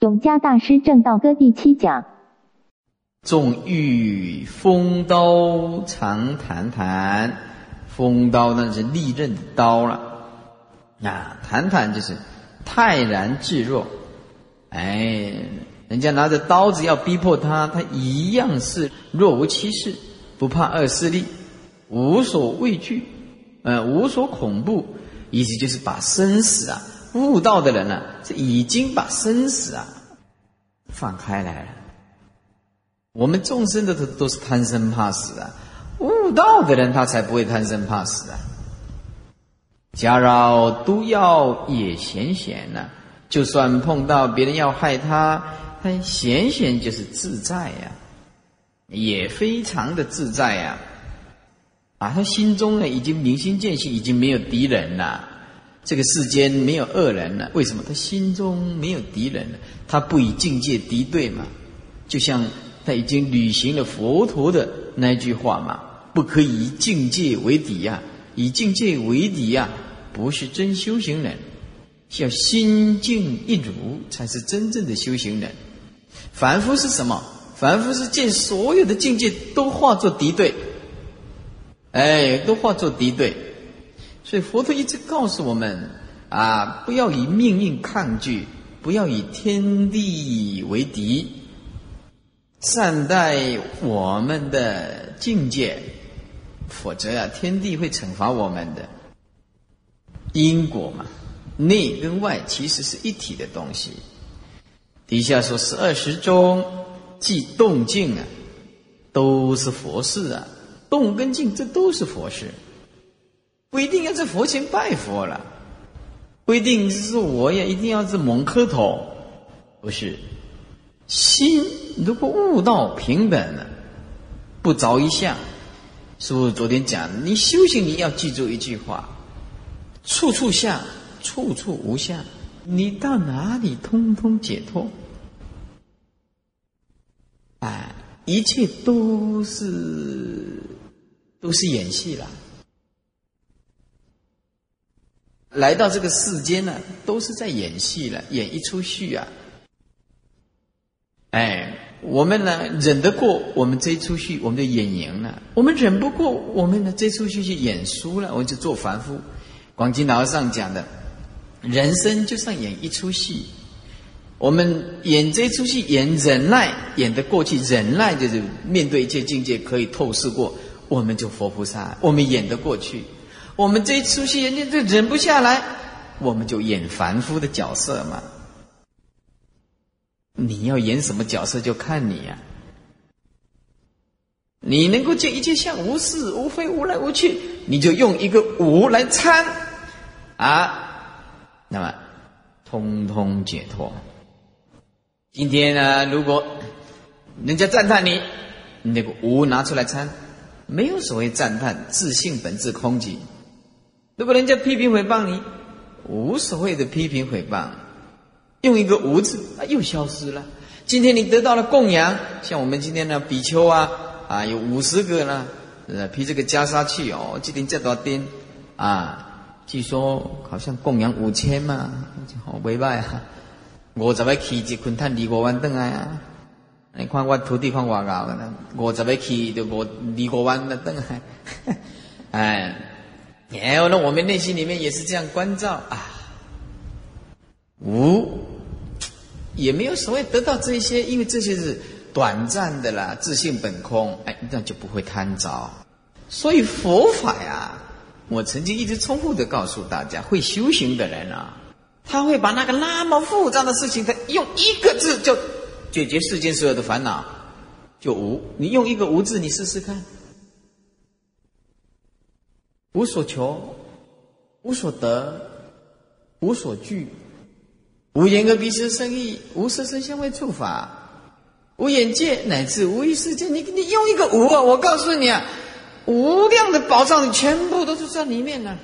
永嘉大师正道歌第七讲。纵欲锋刀常谈谈，锋刀那是利刃刀了。啊，谈谈就是泰然自若。哎，人家拿着刀子要逼迫他，他一样是若无其事，不怕恶势力，无所畏惧，呃，无所恐怖。意思就是把生死啊。悟道的人呢，是已经把生死啊放开来了。我们众生的都都是贪生怕死啊，悟道的人他才不会贪生怕死啊。假扰毒药也显显呢，就算碰到别人要害他，他显显就是自在呀，也非常的自在呀。啊，他心中呢已经明心见性，已经没有敌人了。这个世间没有恶人了，为什么？他心中没有敌人了，他不以境界敌对嘛。就像他已经履行了佛陀的那句话嘛：“不可以境界为敌呀，以境界为敌呀，不是真修行人。要心静一如，才是真正的修行人。凡夫是什么？凡夫是见所有的境界都化作敌对，哎，都化作敌对。”所以佛陀一直告诉我们啊，不要以命运抗拒，不要以天地为敌，善待我们的境界，否则啊，天地会惩罚我们的。因果嘛，内跟外其实是一体的东西。底下说十二时中，即动静啊，都是佛事啊，动跟静这都是佛事。不一定要在佛前拜佛了，不一定是我也一定要是猛磕头，不是。心如果悟到平等了，不着一相。师傅昨天讲，你修行你要记住一句话：处处相，处处无相。你到哪里通通解脱。哎，一切都是都是演戏了。来到这个世间呢，都是在演戏了，演一出戏啊！哎，我们呢忍得过，我们这一出戏我们就演赢了；我们忍不过，我们呢这出戏就演输了，我们就做凡夫。广经老和尚讲的，人生就像演一出戏，我们演这出戏，演忍耐，演得过去，忍耐就是面对一切境界可以透视过，我们就佛菩萨，我们演得过去。我们这一出戏，人家就忍不下来，我们就演凡夫的角色嘛。你要演什么角色，就看你呀。你能够见一切相无事无非无来无去，你就用一个无来参啊，那么通通解脱。今天呢，如果人家赞叹你，那个无拿出来参，没有所谓赞叹，自信本质空寂。如果人家批评诽谤你，无所谓的批评诽谤，用一个“无”字，啊，又消失了。今天你得到了供养，像我们今天的比丘啊，啊，有五十个呢，呃，披这个袈裟去哦，今天这多丁啊，据说好像供养五千嘛，好委拜啊。五十个去一捆碳离五万等来啊，你看我土地看我高的，五十个去就五二五万的等啊，哎。然后呢，我们内心里面也是这样关照啊，无也没有所谓得到这些，因为这些是短暂的啦，自信本空，哎，那就不会贪着。所以佛法呀，我曾经一直重复的告诉大家，会修行的人啊，他会把那个那么复杂的事情，他用一个字就解决世间所有的烦恼，就无。你用一个无字，你试试看。无所求，无所得，无所惧，无眼耳鼻舌生意，无色声香味触法，无眼界乃至无意识界。你你用一个无啊，我告诉你啊，无量的宝藏全部都是在里面呢。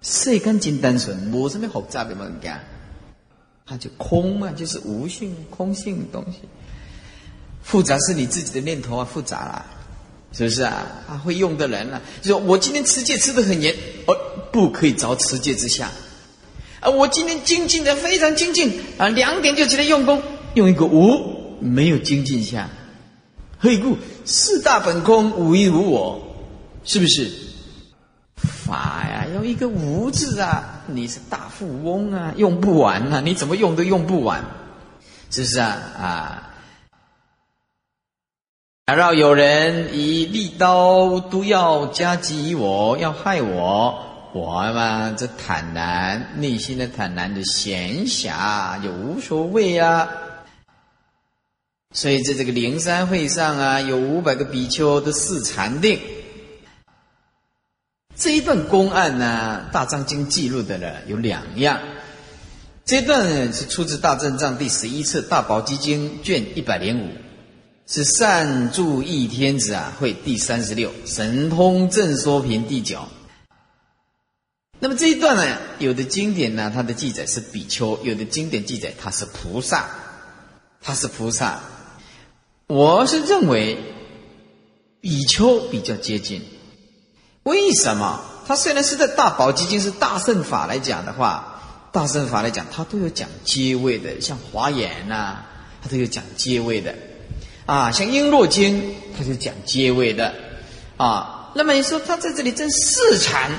世间真单纯，无什么复杂的物件，它就空嘛，就是无性空性的东西。复杂是你自己的念头啊，复杂了。是不是啊？啊，会用的人呢？就说我今天持戒吃的很严，哦，不可以着持戒之下。啊，我今天精进的非常精进啊，两点就起来用功，用一个无没有精进下，何故四大本空，无一无我，是不是？法呀，用一个无字啊，你是大富翁啊，用不完呐，你怎么用都用不完，是不是啊？啊！假若有人以利刀毒药加击我，要害我，我嘛这坦然，内心的坦然的闲暇就无所谓啊。所以在这个灵山会上啊，有五百个比丘的四禅定。这一段公案呢，《大藏经》记录的呢有两样。这段是出自《大正藏》第十一册《大宝积经》卷一百零五。是善住一天子啊，会第三十六神通正说品第九。那么这一段呢，有的经典呢，它的记载是比丘；有的经典记载它是菩萨，它是菩萨。我是认为比丘比较接近。为什么？他虽然是在大宝积经是大圣法来讲的话，大圣法来讲，他都有讲阶位的，像华严呐，他都有讲阶位的。啊，像《璎珞经》，它是讲阶位的，啊，那么你说他在这里证四禅，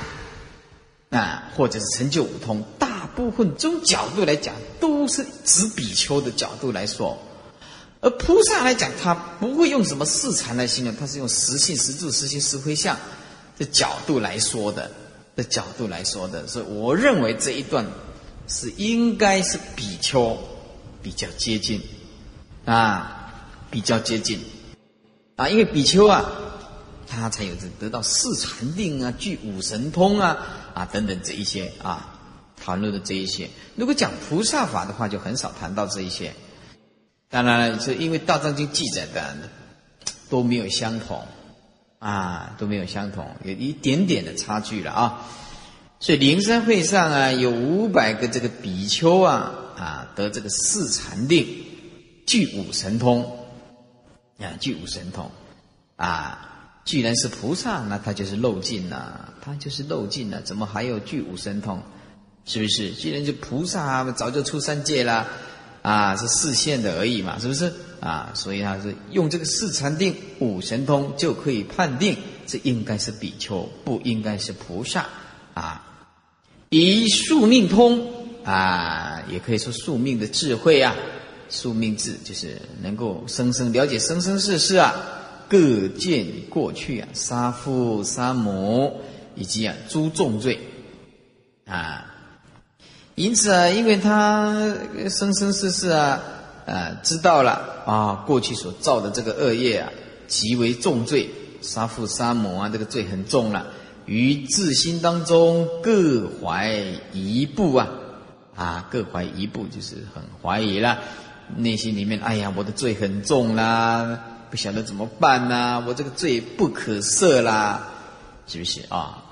啊，或者是成就五通，大部分这种角度来讲，都是指比丘的角度来说，而菩萨来讲，他不会用什么四禅来形容，他是用实性、实住、实心、实回相的角度来说的，的角度来说的，所以我认为这一段是应该是比丘比较接近，啊。比较接近，啊，因为比丘啊，他才有这得到四禅定啊，具五神通啊，啊等等这一些啊，谈论的这一些。如果讲菩萨法的话，就很少谈到这一些。当然了，是因为大藏经记载的都没有相同，啊，都没有相同，有一点点的差距了啊。所以灵山会上啊，有五百个这个比丘啊，啊得这个四禅定，具五神通。啊，具五神通，啊，既然是菩萨，那他就是漏尽了，他就是漏尽了，怎么还有具五神通？是不是？既然是菩萨，早就出三界了，啊，是视线的而已嘛，是不是？啊，所以他是用这个四禅定五神通就可以判定，这应该是比丘，不应该是菩萨，啊，以宿命通，啊，也可以说宿命的智慧啊。宿命智就是能够生生了解生生世世啊，各见过去啊，杀父杀母以及啊诸重罪啊，因此啊，因为他生生世世啊，呃，知道了啊，过去所造的这个恶业啊，极为重罪，杀父杀母啊，这个罪很重了，于自心当中各怀疑步啊，啊，各怀疑步就是很怀疑了。内心里面，哎呀，我的罪很重啦，不晓得怎么办呐，我这个罪不可赦啦，是不是啊？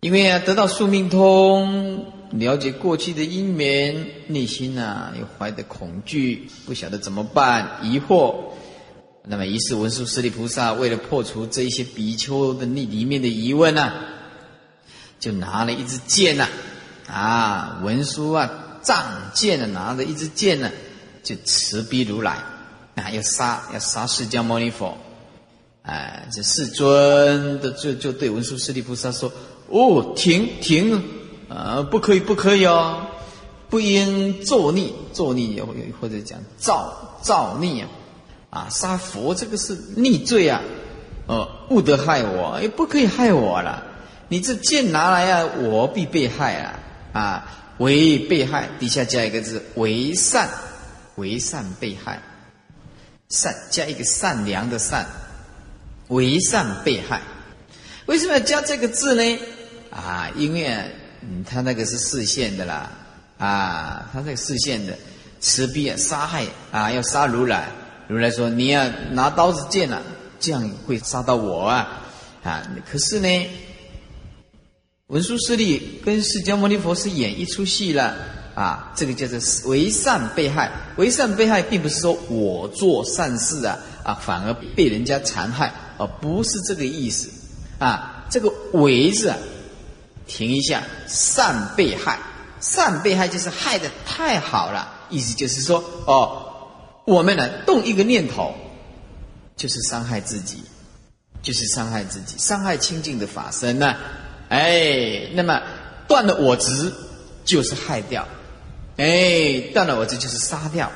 因为啊，得到宿命通，了解过去的因缘，内心呐又怀着恐惧，不晓得怎么办，疑惑。那么，于是文殊师利菩萨为了破除这一些比丘的那里面的疑问呢，就拿了一支剑呐，啊，文殊啊。仗剑呢，拿着一支剑呢，就持逼如来，啊，要杀要杀释迦牟尼佛，哎，这世尊的就就对文殊师利菩萨说：“哦，停停，啊，不可以不可以哦，不应作逆，作逆或或者讲造造逆啊，啊，杀佛这个是逆罪啊，哦，不得害我，哎，不可以害我了，你这剑拿来啊，我必被害啊，啊。”为被害，底下加一个字为善，为善被害，善加一个善良的善，为善被害。为什么要加这个字呢？啊，因为嗯，他那个是视线的啦，啊，他那个视线的，持币啊，杀害啊，要杀如来，如来说你要拿刀子剑了，这样会杀到我啊，啊，可是呢。文殊师利跟释迦牟尼佛是演一出戏了啊，这个叫做为善被害。为善被害，并不是说我做善事啊啊，反而被人家残害，而不是这个意思啊。这个为字啊，停一下，善被害，善被害就是害的太好了，意思就是说，哦，我们呢动一个念头，就是伤害自己，就是伤害自己，伤害清净的法身呢，哎，那么断了我执，就是害掉，哎，断了我执就是杀掉，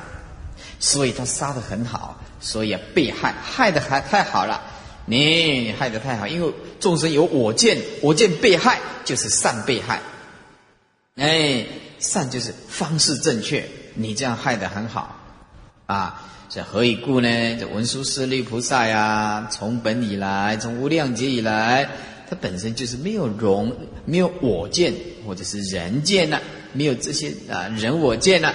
所以他杀的很好，所以啊被害，害的还太好了。你害得太好，因为众生有我见，我见被害就是善被害。哎，善就是方式正确，你这样害得很好啊！这何以故呢？这文殊师利菩萨呀，从本以来，从无量劫以来，它本身就是没有容，没有我见或者是人见呐，没有这些啊人我见呐，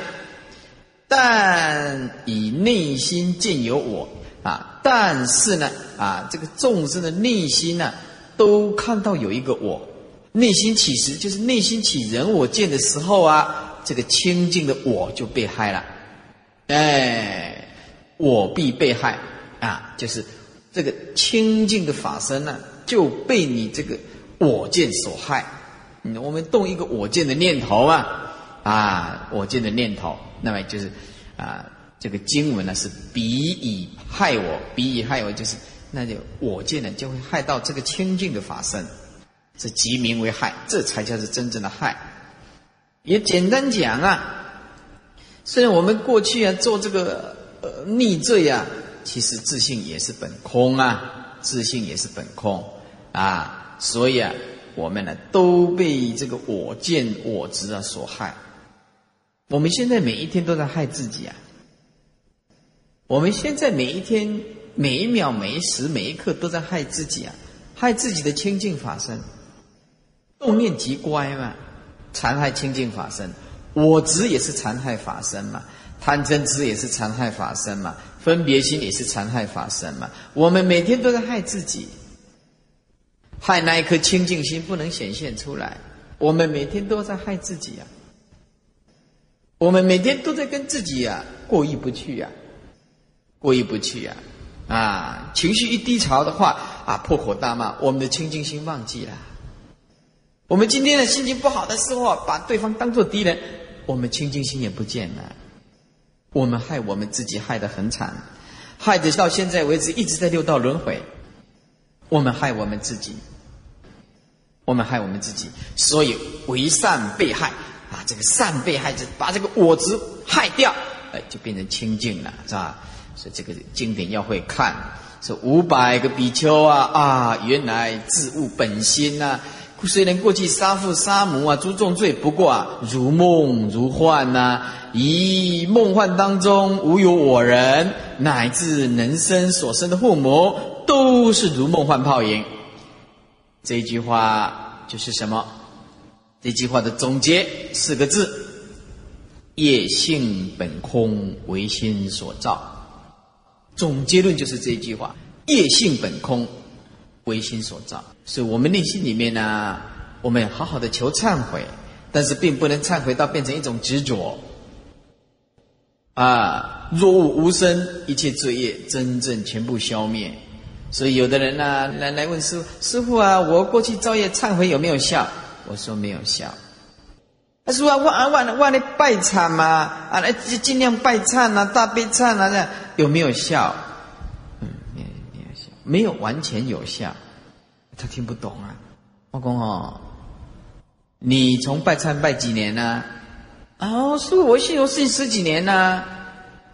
但以内心见有我。啊，但是呢，啊，这个众生的内心呢，都看到有一个我，内心起时就是内心起人我见的时候啊，这个清净的我就被害了，哎，我必被害。啊，就是这个清净的法身呢，就被你这个我见所害。我们动一个我见的念头啊，啊，我见的念头，那么就是啊。这个经文呢是彼以害我，彼以害我就是那就我见呢就会害到这个清净的法身，是即名为害，这才叫做真正的害。也简单讲啊，虽然我们过去啊做这个呃逆罪啊，其实自信也是本空啊，自信也是本空啊，所以啊我们呢都被这个我见我执啊所害。我们现在每一天都在害自己啊。我们现在每一天、每一秒、每一时、每一刻都在害自己啊，害自己的清净法身。动念即乖嘛，残害清净法身；我执也是残害法身嘛，贪嗔痴也是残害法身嘛，分别心也是残害法身嘛。我们每天都在害自己，害那一颗清净心不能显现出来。我们每天都在害自己啊，我们每天都在跟自己啊过意不去呀。过意不去呀，啊，情绪一低潮的话，啊，破口大骂，我们的清净心忘记了。我们今天的心情不好的时候，把对方当做敌人，我们清净心也不见了。我们害我们自己害得很惨，害得到现在为止一直在六道轮回。我们害我们自己，我们害我们自己，所以为善被害啊，这个善被害者把这个我执害掉，哎，就变成清净了，是吧？所以这个经典要会看，是五百个比丘啊啊，原来自悟本心呐。虽然过去杀父杀母啊，诸重罪，不过啊，如梦如幻呐。以梦幻当中无有我人，乃至人生所生的父母，都是如梦幻泡影。这句话就是什么？这句话的总结四个字：业性本空，唯心所造。总结论就是这句话：业性本空，唯心所造。所以，我们内心里面呢，我们要好好的求忏悔，但是并不能忏悔到变成一种执着。啊，若无无生，一切罪业真正全部消灭。所以，有的人呢，来来问师傅：“师傅啊，我过去造业忏悔有没有效？”我说：“没有效。”他说：“啊，我啊，我我来拜忏嘛，啊，来尽量拜忏啊，大悲忏啊，这样。”有没有效？嗯，没没有效，没有完全有效。他听不懂啊，阿公哦，你从拜忏拜几年呢？哦，是我信我信十几年呢。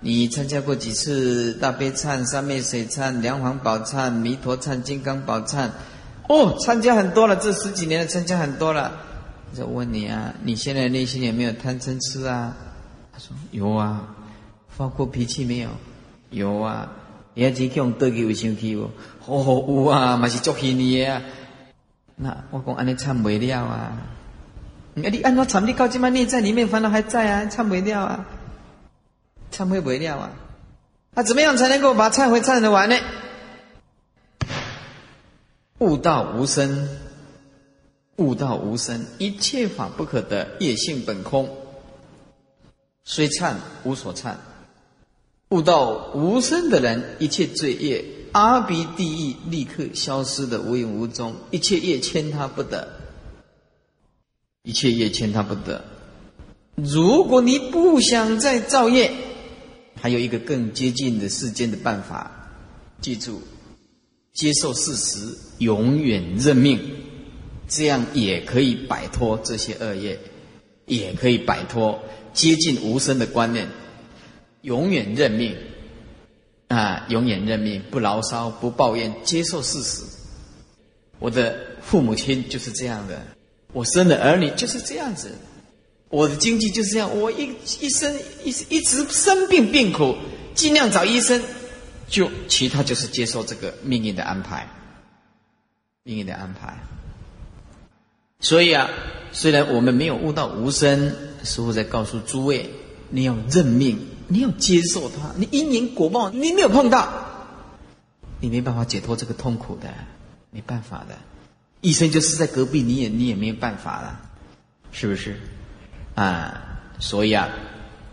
你参加过几次大悲忏、三昧水忏、梁皇宝忏、弥陀忏、金刚宝忏？哦，参加很多了，这十几年的，参加很多了。我问你啊，你现在内心有没有贪嗔痴啊？他说有啊，发过脾气没有？有啊，也只用对给会生气哦。哦，有啊，嘛是足气你啊。那我讲安尼忏不了啊。你你按照禅定高经嘛，内在里面烦恼还在啊，忏不了啊，忏悔不会了啊。那怎么样才能够把忏悔忏得完呢？悟道无生，悟道无生，一切法不可得，业性本空，虽忏无所忏。悟道无生的人，一切罪业阿鼻地狱立刻消失的无影无踪，一切业牵他不得。一切业牵他不得。如果你不想再造业，还有一个更接近的世间的办法，记住，接受事实，永远认命，这样也可以摆脱这些恶业，也可以摆脱接近无声的观念，永远认命，啊，永远认命，不牢骚，不抱怨，接受事实。我的父母亲就是这样的，我生的儿女就是这样子。我的经济就是这样，我一一生一一直生病病苦，尽量找医生，就其他就是接受这个命运的安排，命运的安排。所以啊，虽然我们没有悟到无生，师傅在告诉诸位，你要认命，你要接受它，你因缘果报，你没有碰到，你没办法解脱这个痛苦的，没办法的，医生就是在隔壁，你也你也没有办法了，是不是？啊，所以啊，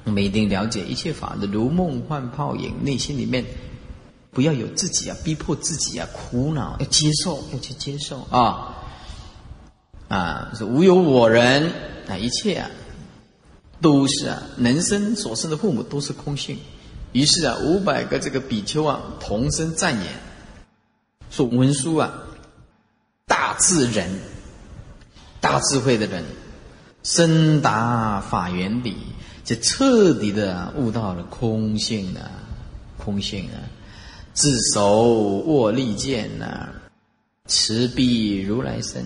我们一定了解一切法的如梦幻泡影，内心里面不要有自己啊，逼迫自己啊，苦恼要接受，要去接受啊啊，是无有我人啊，一切啊都是啊，人生所生的父母都是空性。于是啊，五百个这个比丘啊，同声赞言，说文殊啊，大智人，大智慧的人。深达法缘理，就彻底的悟到了空性啊，空性啊，自手握利剑呐，持臂如来身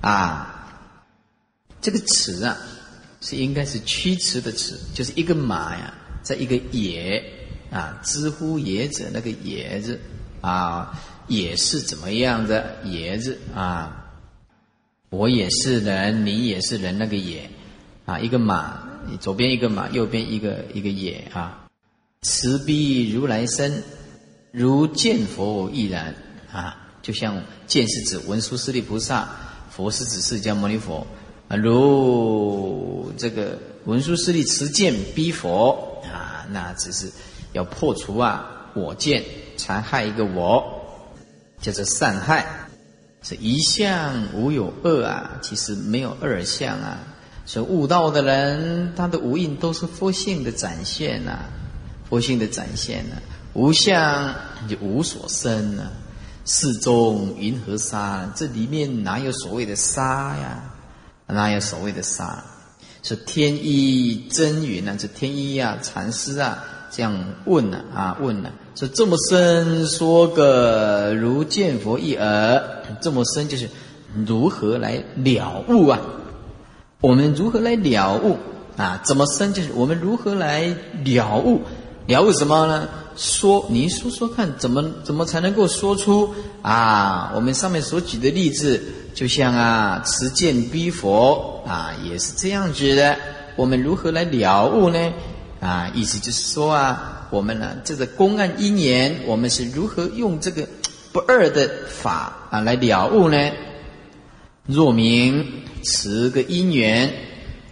啊，这个持啊，是应该是屈持的持，就是一个马呀，在一个野啊，知乎野者那个野字啊，也是怎么样的野字啊？我也是人，你也是人，那个也，啊，一个马，左边一个马，右边一个一个也啊。慈悲如来身，如见佛亦然啊，就像见是指文殊师利菩萨，佛是指释迦牟尼佛啊。如这个文殊师利持剑逼佛啊，那只是要破除啊我见，残害一个我，叫做善害。是一相无有二啊，其实没有二相啊。所以悟道的人，他的无印都是佛性的展现呐，佛性的展现呐。无相就无所生呐，世中云何沙？这里面哪有所谓的沙呀？哪有所谓的沙？是天一真云呐，这天一啊，禅师啊。这样问了啊，问了，说这么深，说个如见佛一耳，这么深就是如何来了悟啊？我们如何来了悟啊？怎么深就是我们如何来了悟？了悟什么呢？说，你说说看，怎么怎么才能够说出啊？我们上面所举的例子，就像啊，持剑逼佛啊，也是这样子的。我们如何来了悟呢？啊，意思就是说啊，我们呢这个公案因缘，我们是如何用这个不二的法啊来了悟呢？若明持个因缘，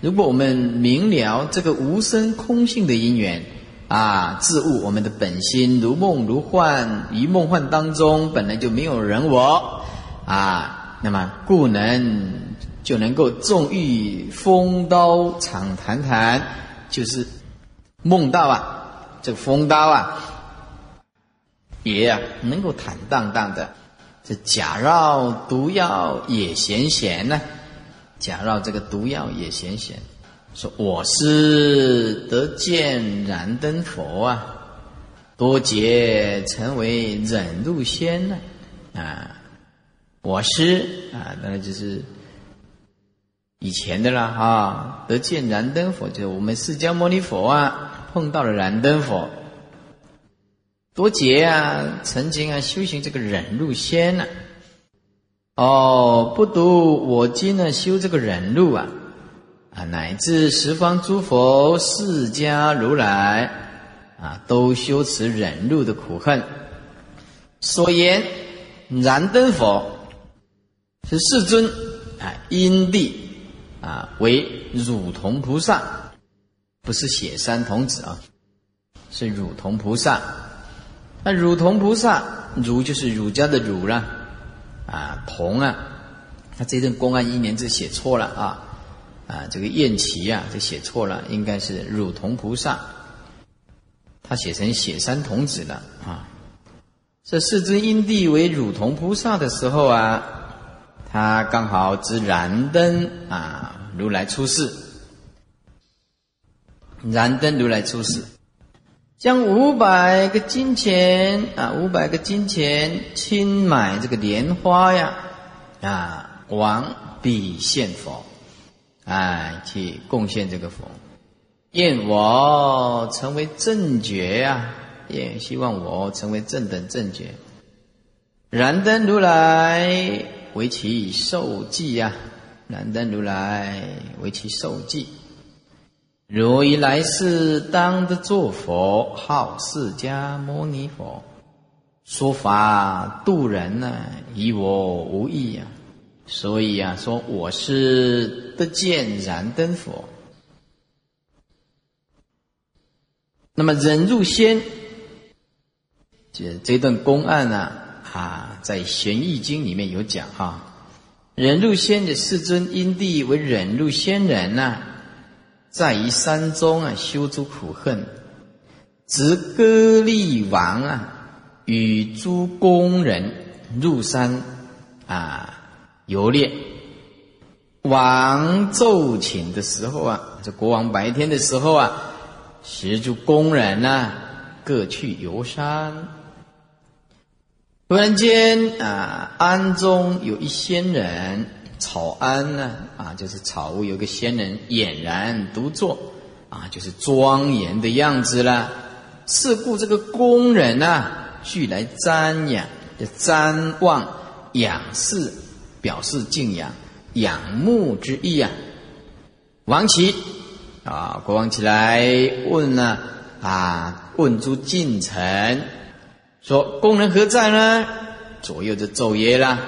如果我们明了这个无生空性的因缘啊，自悟我们的本心如梦如幻，于梦幻当中本来就没有人我啊，那么故能就能够纵欲风刀长谈谈，就是。梦到啊，这风刀啊，也啊能够坦荡荡的，这假绕毒药也闲闲呢，假绕这个毒药也闲闲，说我是得见燃灯佛啊，多劫成为忍辱仙呢，啊，我是啊，当然就是以前的了哈，得见燃灯佛就是我们释迦牟尼佛啊。碰到了燃灯佛，多劫啊，曾经啊修行这个忍辱仙呢，哦，不独我今呢修这个忍辱啊，啊，乃至十方诸佛释迦如来啊，都修持忍辱的苦恨。所言燃灯佛是世尊啊，因地啊为汝童菩萨。不是雪山童子啊，是汝童菩萨。那汝童菩萨，汝就是儒家的儒了，啊，童啊，他这段公案一年字写错了啊，啊，这个燕齐啊，这写错了，应该是乳童菩萨，他写成雪山童子了啊。这世尊因地为乳童菩萨的时候啊，他刚好值燃灯啊，如来出世，燃灯如来出世，将五百个金钱啊，五百个金钱亲买这个莲花呀，啊，往彼献佛。哎，去贡献这个佛，愿我成为正觉呀！也希望我成为正等正觉。燃灯如来为其受记呀！燃灯如来为其受记。如以来世当得作佛，号释迦牟尼佛，说法度人呢，与我无异呀！所以啊，说我是得见燃灯佛。那么忍入仙，这这段公案呢，啊，在《玄义经》里面有讲哈。忍入仙的世尊因地为忍入仙人呐，在于山中啊修诸苦恨，执歌利王啊与诸工人入山啊。游猎，王奏请的时候啊，这国王白天的时候啊，协助工人呢各去游山。突然间啊，庵中有一仙人，草庵呢啊，就是草屋有个仙人俨然独坐啊，就是庄严的样子了。是故这个工人呢，俱来瞻仰，瞻望仰视。表示敬仰、仰慕之意啊！王齐啊，国王起来问呢啊，问诸近臣说：“工人何在呢？”左右就奏曰了：“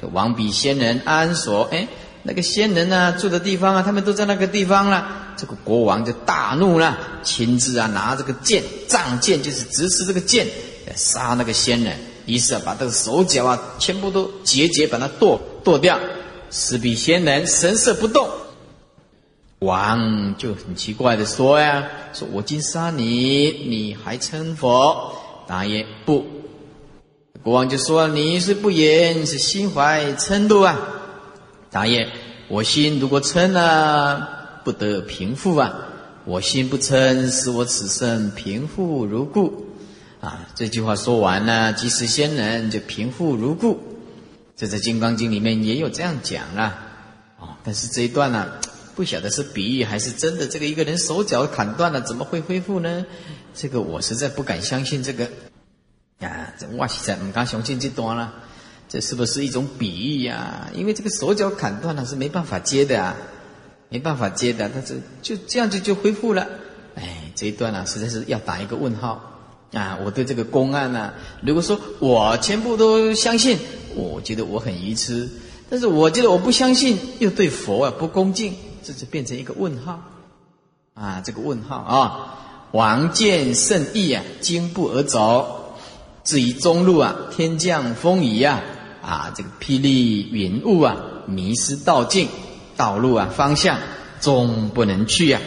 就王比仙人安所？哎，那个仙人呢住的地方啊，他们都在那个地方了。”这个国王就大怒了，亲自啊拿这个剑，仗剑就是直持这个剑，杀那个仙人。于是啊，把这个手脚啊全部都节节把它剁。剁掉，石比仙人神色不动。王就很奇怪的说呀：“说我今杀你，你还称佛？”答曰：“不。”国王就说：“你是不言，是心怀嗔怒啊？”答曰：“我心如果嗔了，不得平复啊。我心不嗔，使我此生平复如故。”啊，这句话说完呢，即使仙人就平复如故。这在《金刚经》里面也有这样讲啊，哦，但是这一段呢，不晓得是比喻还是真的。这个一个人手脚砍断了，怎么会恢复呢？这个我实在不敢相信。这个这哇塞，唔敢相信这段了。这是不是一种比喻呀？因为这个手脚砍断了是没办法接的啊，没办法接的。但是就这样子就恢复了。哎，这一段呢，实在是要打一个问号啊！我对这个公案呢，如果说我全部都相信。我觉得我很愚痴，但是我觉得我不相信，又对佛啊不恭敬，这就变成一个问号啊！这个问号啊！王见甚意啊，惊步而走，至于中路啊，天降风雨呀，啊，这个霹雳云雾啊，迷失道径，道路啊方向终不能去呀，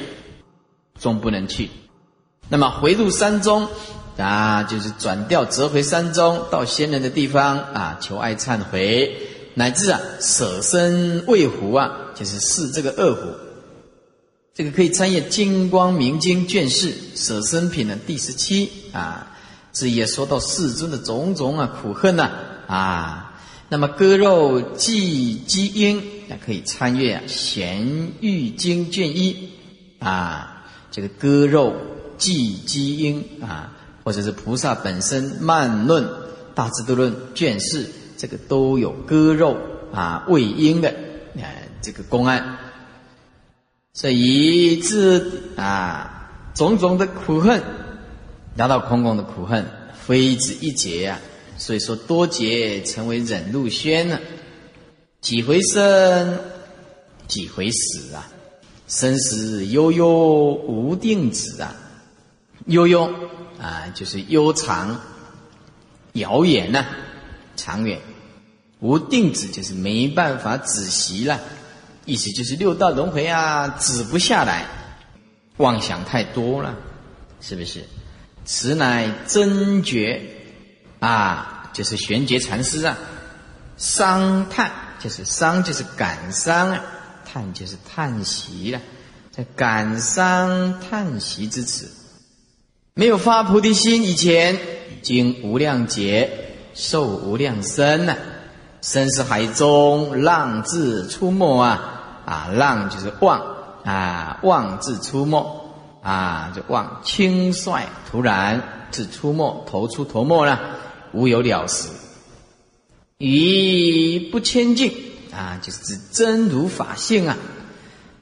终不能去。那么回入山中。啊，就是转调折回山中，到仙人的地方啊，求爱忏悔，乃至啊舍身喂虎啊，就是试这个恶虎。这个可以参阅《金光明经》卷四舍身品的第十七啊，这也说到世尊的种种啊苦恨呐啊。那么割肉祭鸡鹰，也可以参阅《贤玉经》卷一啊，这个割肉祭鸡鹰啊。或者是菩萨本身慢论大智度论卷四，这个都有割肉啊喂鹰的啊这个公案，所以这啊种种的苦恨，达到空空的苦恨，非止一劫呀。所以说多劫成为忍辱宣呢，几回生，几回死啊，生死悠悠无定止啊，悠悠。啊，就是悠长、遥远呐，长远无定止，就是没办法止息了。意思就是六道轮回啊，止不下来，妄想太多了，是不是？此乃真觉。啊，就是玄觉禅师啊，伤叹就是伤就是感伤啊，叹就是叹息了，在感伤叹息之词，没有发菩提心以前，经无量劫受无量身呐，身是海中浪自出没啊。啊，浪就是望啊，望自出没。啊，就望轻率突然自出没，投出头没了，无有了时。于不清净啊，就是指真如法性啊，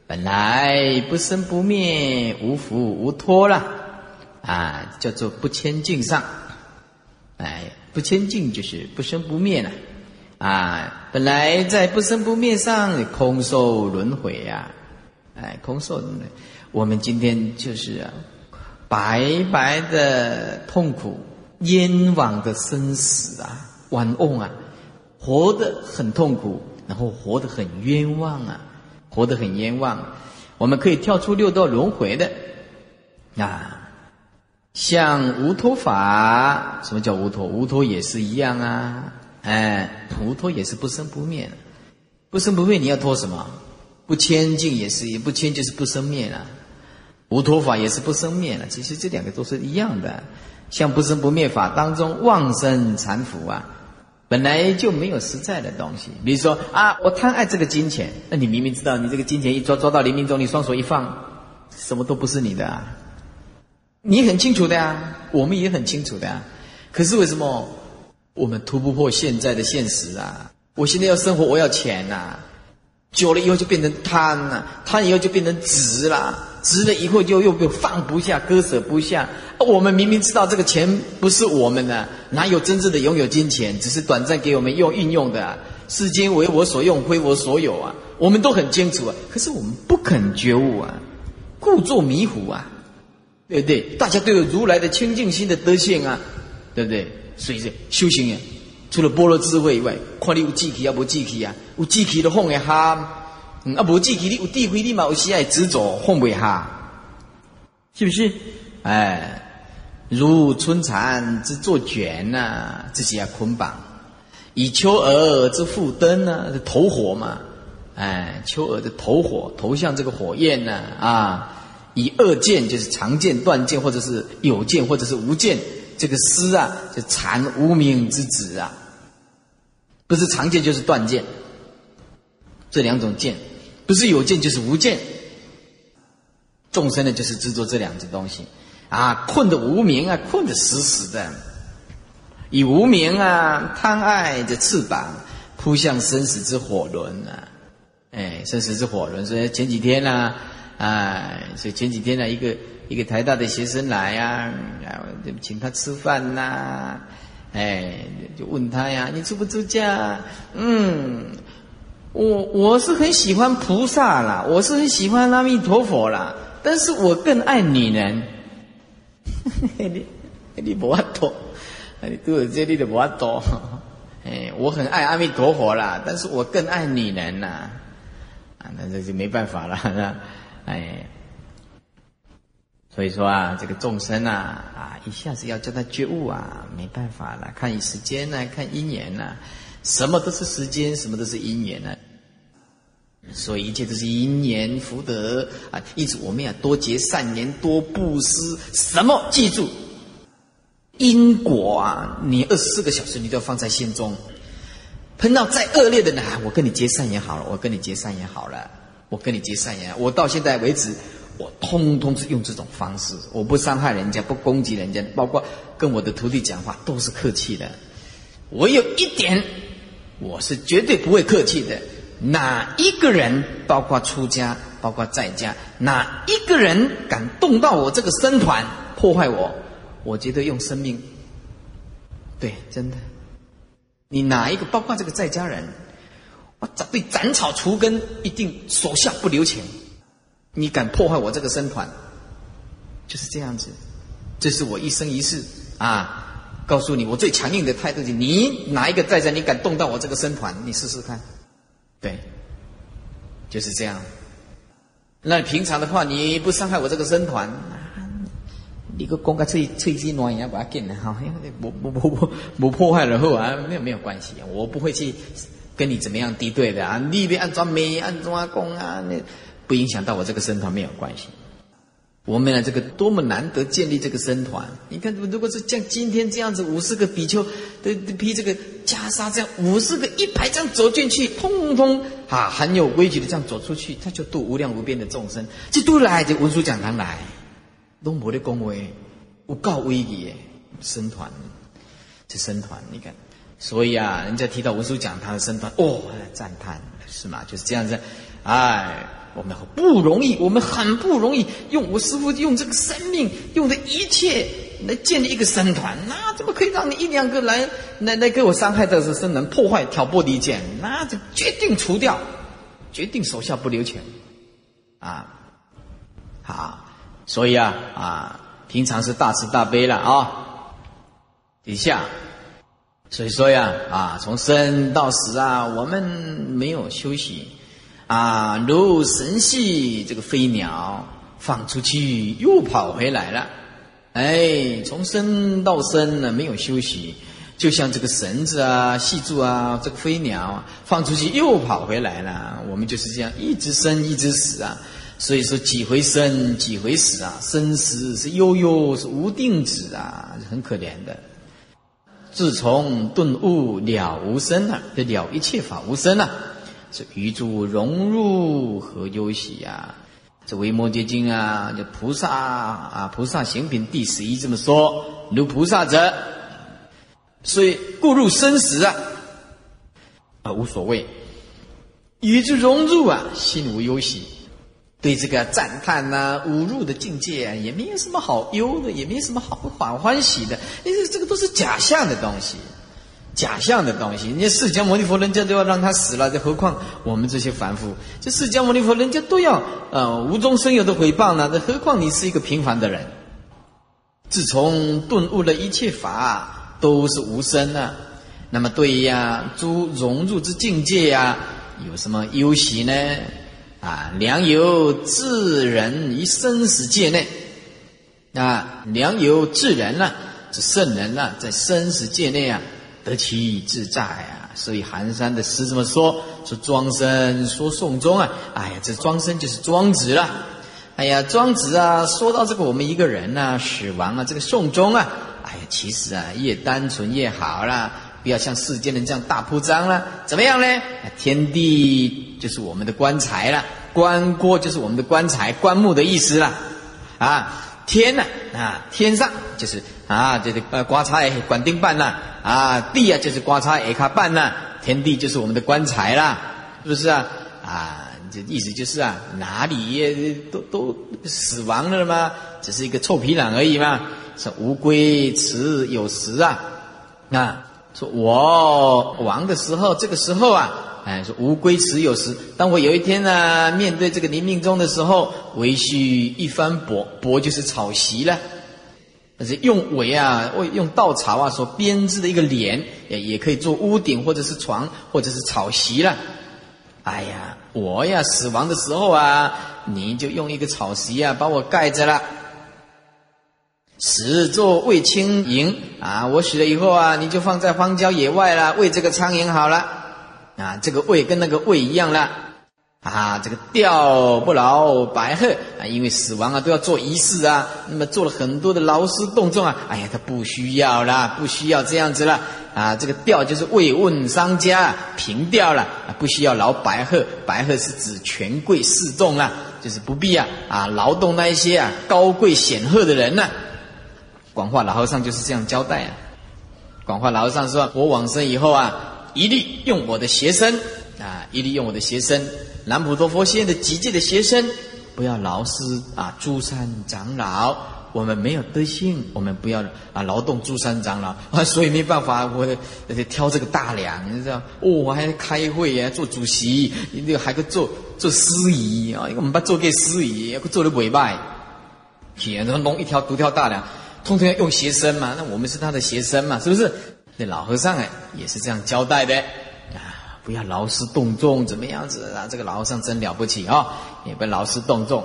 本来不生不灭，无福无脱了啊，叫做不清净上。哎，不清净就是不生不灭了。啊，本来在不生不灭上空受轮回呀，哎，空受轮回。我们今天就是啊，白白的痛苦，冤枉的生死啊，玩翁啊，活得很痛苦，然后活得很冤枉啊，活得很冤枉。我们可以跳出六道轮回的啊，像无脱法，什么叫无脱？无脱也是一样啊。哎，无脱也是不生不灭，不生不灭，你要脱什么？不清净也是，也不清就是不生灭了。无脱法也是不生灭了，其实这两个都是一样的。像不生不灭法当中，妄生缠缚啊，本来就没有实在的东西。比如说啊，我贪爱这个金钱，那你明明知道，你这个金钱一抓抓到黎明中，你双手一放，什么都不是你的啊。你很清楚的呀，我们也很清楚的呀。可是为什么？我们突不破现在的现实啊！我现在要生活，我要钱呐。久了以后就变成贪了，贪以后就变成执了，执了以后就又又放不下，割舍不下。我们明明知道这个钱不是我们的，哪有真正的拥有金钱？只是短暂给我们用运用的。世间为我所用，非我所有啊！我们都很清楚啊，可是我们不肯觉悟啊，故作迷糊啊，对不对？大家都有如来的清净心的德性啊，对不对？所以说修行呀，除了般若智慧以外，看你有志气啊，无志气啊，有志气都放会下，啊，无志气你有智慧，你嘛有时爱执着放不下，是不是？哎，如春蚕之作卷呐，自己要捆绑；以秋蛾之复灯呐，投火嘛，哎，秋蛾的投火，投向这个火焰呐，啊，以二剑就是长剑、断剑，或者是有剑，或者是无剑。这个丝啊，就残无名之子啊，不是长剑就是断剑，这两种剑，不是有剑就是无剑。众生呢，就是执着这两种东西啊，困的无名啊，困的死死的，以无名啊，贪爱的翅膀扑向生死之火轮啊，哎，生死之火轮。所以前几天呢，哎，所以前几天呢，一个。一个台大的学生来呀，就请他吃饭呐，哎，就问他呀，你出不出家？嗯，我我是很喜欢菩萨啦，我是很喜欢阿弥陀佛啦，但是我更爱女人。你你不阿多，你都有这里的不阿多。哎，我很爱阿弥陀佛啦，但是我更爱女人呐，啊，那这就没办法了，那 哎。所以说啊，这个众生啊，啊，一下子要叫他觉悟啊，没办法了。看时间呢，看因缘呢，什么都是时间，什么都是因缘呢。所以一切都是因缘福德啊。一直我们要多结善缘，多布施。什么？记住，因果啊，你二十四个小时你都要放在心中。碰到再恶劣的呢，我跟你结善缘好了，我跟你结善缘好了，我跟你结善缘。我到现在为止。我通通是用这种方式，我不伤害人家，不攻击人家，包括跟我的徒弟讲话都是客气的。我有一点，我是绝对不会客气的。哪一个人，包括出家，包括在家，哪一个人敢动到我这个僧团，破坏我，我觉得用生命。对，真的。你哪一个，包括这个在家人，我绝对斩草除根，一定手下不留情。你敢破坏我这个僧团，就是这样子。这是我一生一世啊，告诉你我最强硬的态度是。你哪一个在家，你敢动到我这个僧团，你试试看。对，就是这样。那平常的话，你不伤害我这个僧团，你个公个吹吹鸡暖也把它给了哈，不不不不不破坏了后啊，没有没有关系，我不会去跟你怎么样敌对的啊，你别按照美按照阿公啊，那不影响到我这个僧团没有关系。我们呢，这个多么难得建立这个僧团！你看，如果是像今天这样子，五十个比丘的披这个袈裟，这样五十个一排这样走进去，通通啊很有规矩的这样走出去，他就度无量无边的众生，这都来这文殊讲堂来，龙婆的恭维，有告威仪，僧团，这僧团，你看，所以啊，人家提到文殊讲堂的僧团，哦，赞叹是吗？就是这样子，哎。我们不容易，我们很不容易用我师父用这个生命，用的一切来建立一个僧团，那怎么可以让你一两个来来来给我伤害这是僧人，破坏挑拨离间？那就决定除掉，决定手下不留情，啊，好，所以啊啊，平常是大慈大悲了啊，底下，所以说呀啊，从生到死啊，我们没有休息。啊，如神系这个飞鸟放出去又跑回来了，哎，从生到生呢没有休息，就像这个绳子啊系住啊，这个飞鸟放出去又跑回来了，我们就是这样一直生一直死啊，所以说几回生几回死啊，生死是悠悠是无定止啊，很可怜的。自从顿悟了无生了，这了一切法无生了。是余诸融入何忧喜呀？这《维摩诘经》啊，就菩萨啊，菩萨行品第十一这么说：如菩萨者，所以故入生死啊，啊无所谓。与之融入啊，心无忧喜。对这个赞叹呐、侮辱的境界，也没有什么好忧的，也没有什么好欢欢喜的，因为这个都是假象的东西。假象的东西，人家释迦牟尼佛，人家都要让他死了，这何况我们这些凡夫？这释迦牟尼佛，人家都要呃无中生有的回报呢，这何况你是一个平凡的人？自从顿悟了一切法都是无生啊，那么对呀，诸融入之境界呀，有什么忧喜呢？啊，良有智人于生死界内啊，良有智人呐，这圣人呐，在生死界内啊。得其自在啊！所以寒山的诗这么说：说庄生说宋宗啊，哎呀，这庄生就是庄子了。哎呀，庄子啊，说到这个我们一个人呐，死亡啊，这个宋宗啊，哎呀，其实啊，越单纯越好啦，不要像世间人这样大铺张了。怎么样呢？天地就是我们的棺材了，棺椁就是我们的棺材，棺木的意思了。啊，天呢？啊，天上就是啊，这个呃，刮擦也管定办呐。啊，地啊就是刮擦也卡办呐，天地就是我们的棺材啦，是不是啊？啊，这意思就是啊，哪里都都死亡了吗？只是一个臭皮囊而已嘛。说无归迟有时啊，啊，说我亡的时候，这个时候啊，哎，说无归辞有时。当我有一天呢，面对这个临命中的时候，为须一番帛，帛就是草席了。是用苇啊，为用稻草啊所编织的一个帘，也也可以做屋顶，或者是床，或者是草席了。哎呀，我呀死亡的时候啊，你就用一个草席啊把我盖着了。死作喂青蝇啊，我死了以后啊，你就放在荒郊野外了，喂这个苍蝇好了。啊，这个位跟那个位一样了。啊，这个吊不劳白鹤啊，因为死亡啊都要做仪式啊，那么做了很多的劳师动众啊，哎呀，他不需要啦，不需要这样子了啊。这个吊就是慰问商家平吊了，不需要劳白鹤，白鹤是指权贵士众啊，就是不必啊啊劳动那一些啊高贵显赫的人呢。广化老和尚就是这样交代啊。广化老和尚说：“我往生以后啊，一律用我的学生啊，一律用我的学生。”南普陀佛现的几届的学生，不要劳师啊，诸山长老，我们没有德性，我们不要啊劳动诸山长老啊，所以没办法，我得挑这个大梁，你知道？哦，我还开会呀，做主席，你还可做做司仪啊，我们把做给司仪，要做的委拜，天，然后弄一条独挑大梁，通通要用学生嘛，那我们是他的学生嘛，是不是？那老和尚哎，也是这样交代的啊。不要劳师动众，怎么样子啊？这个老和尚真了不起啊，也不劳师动众。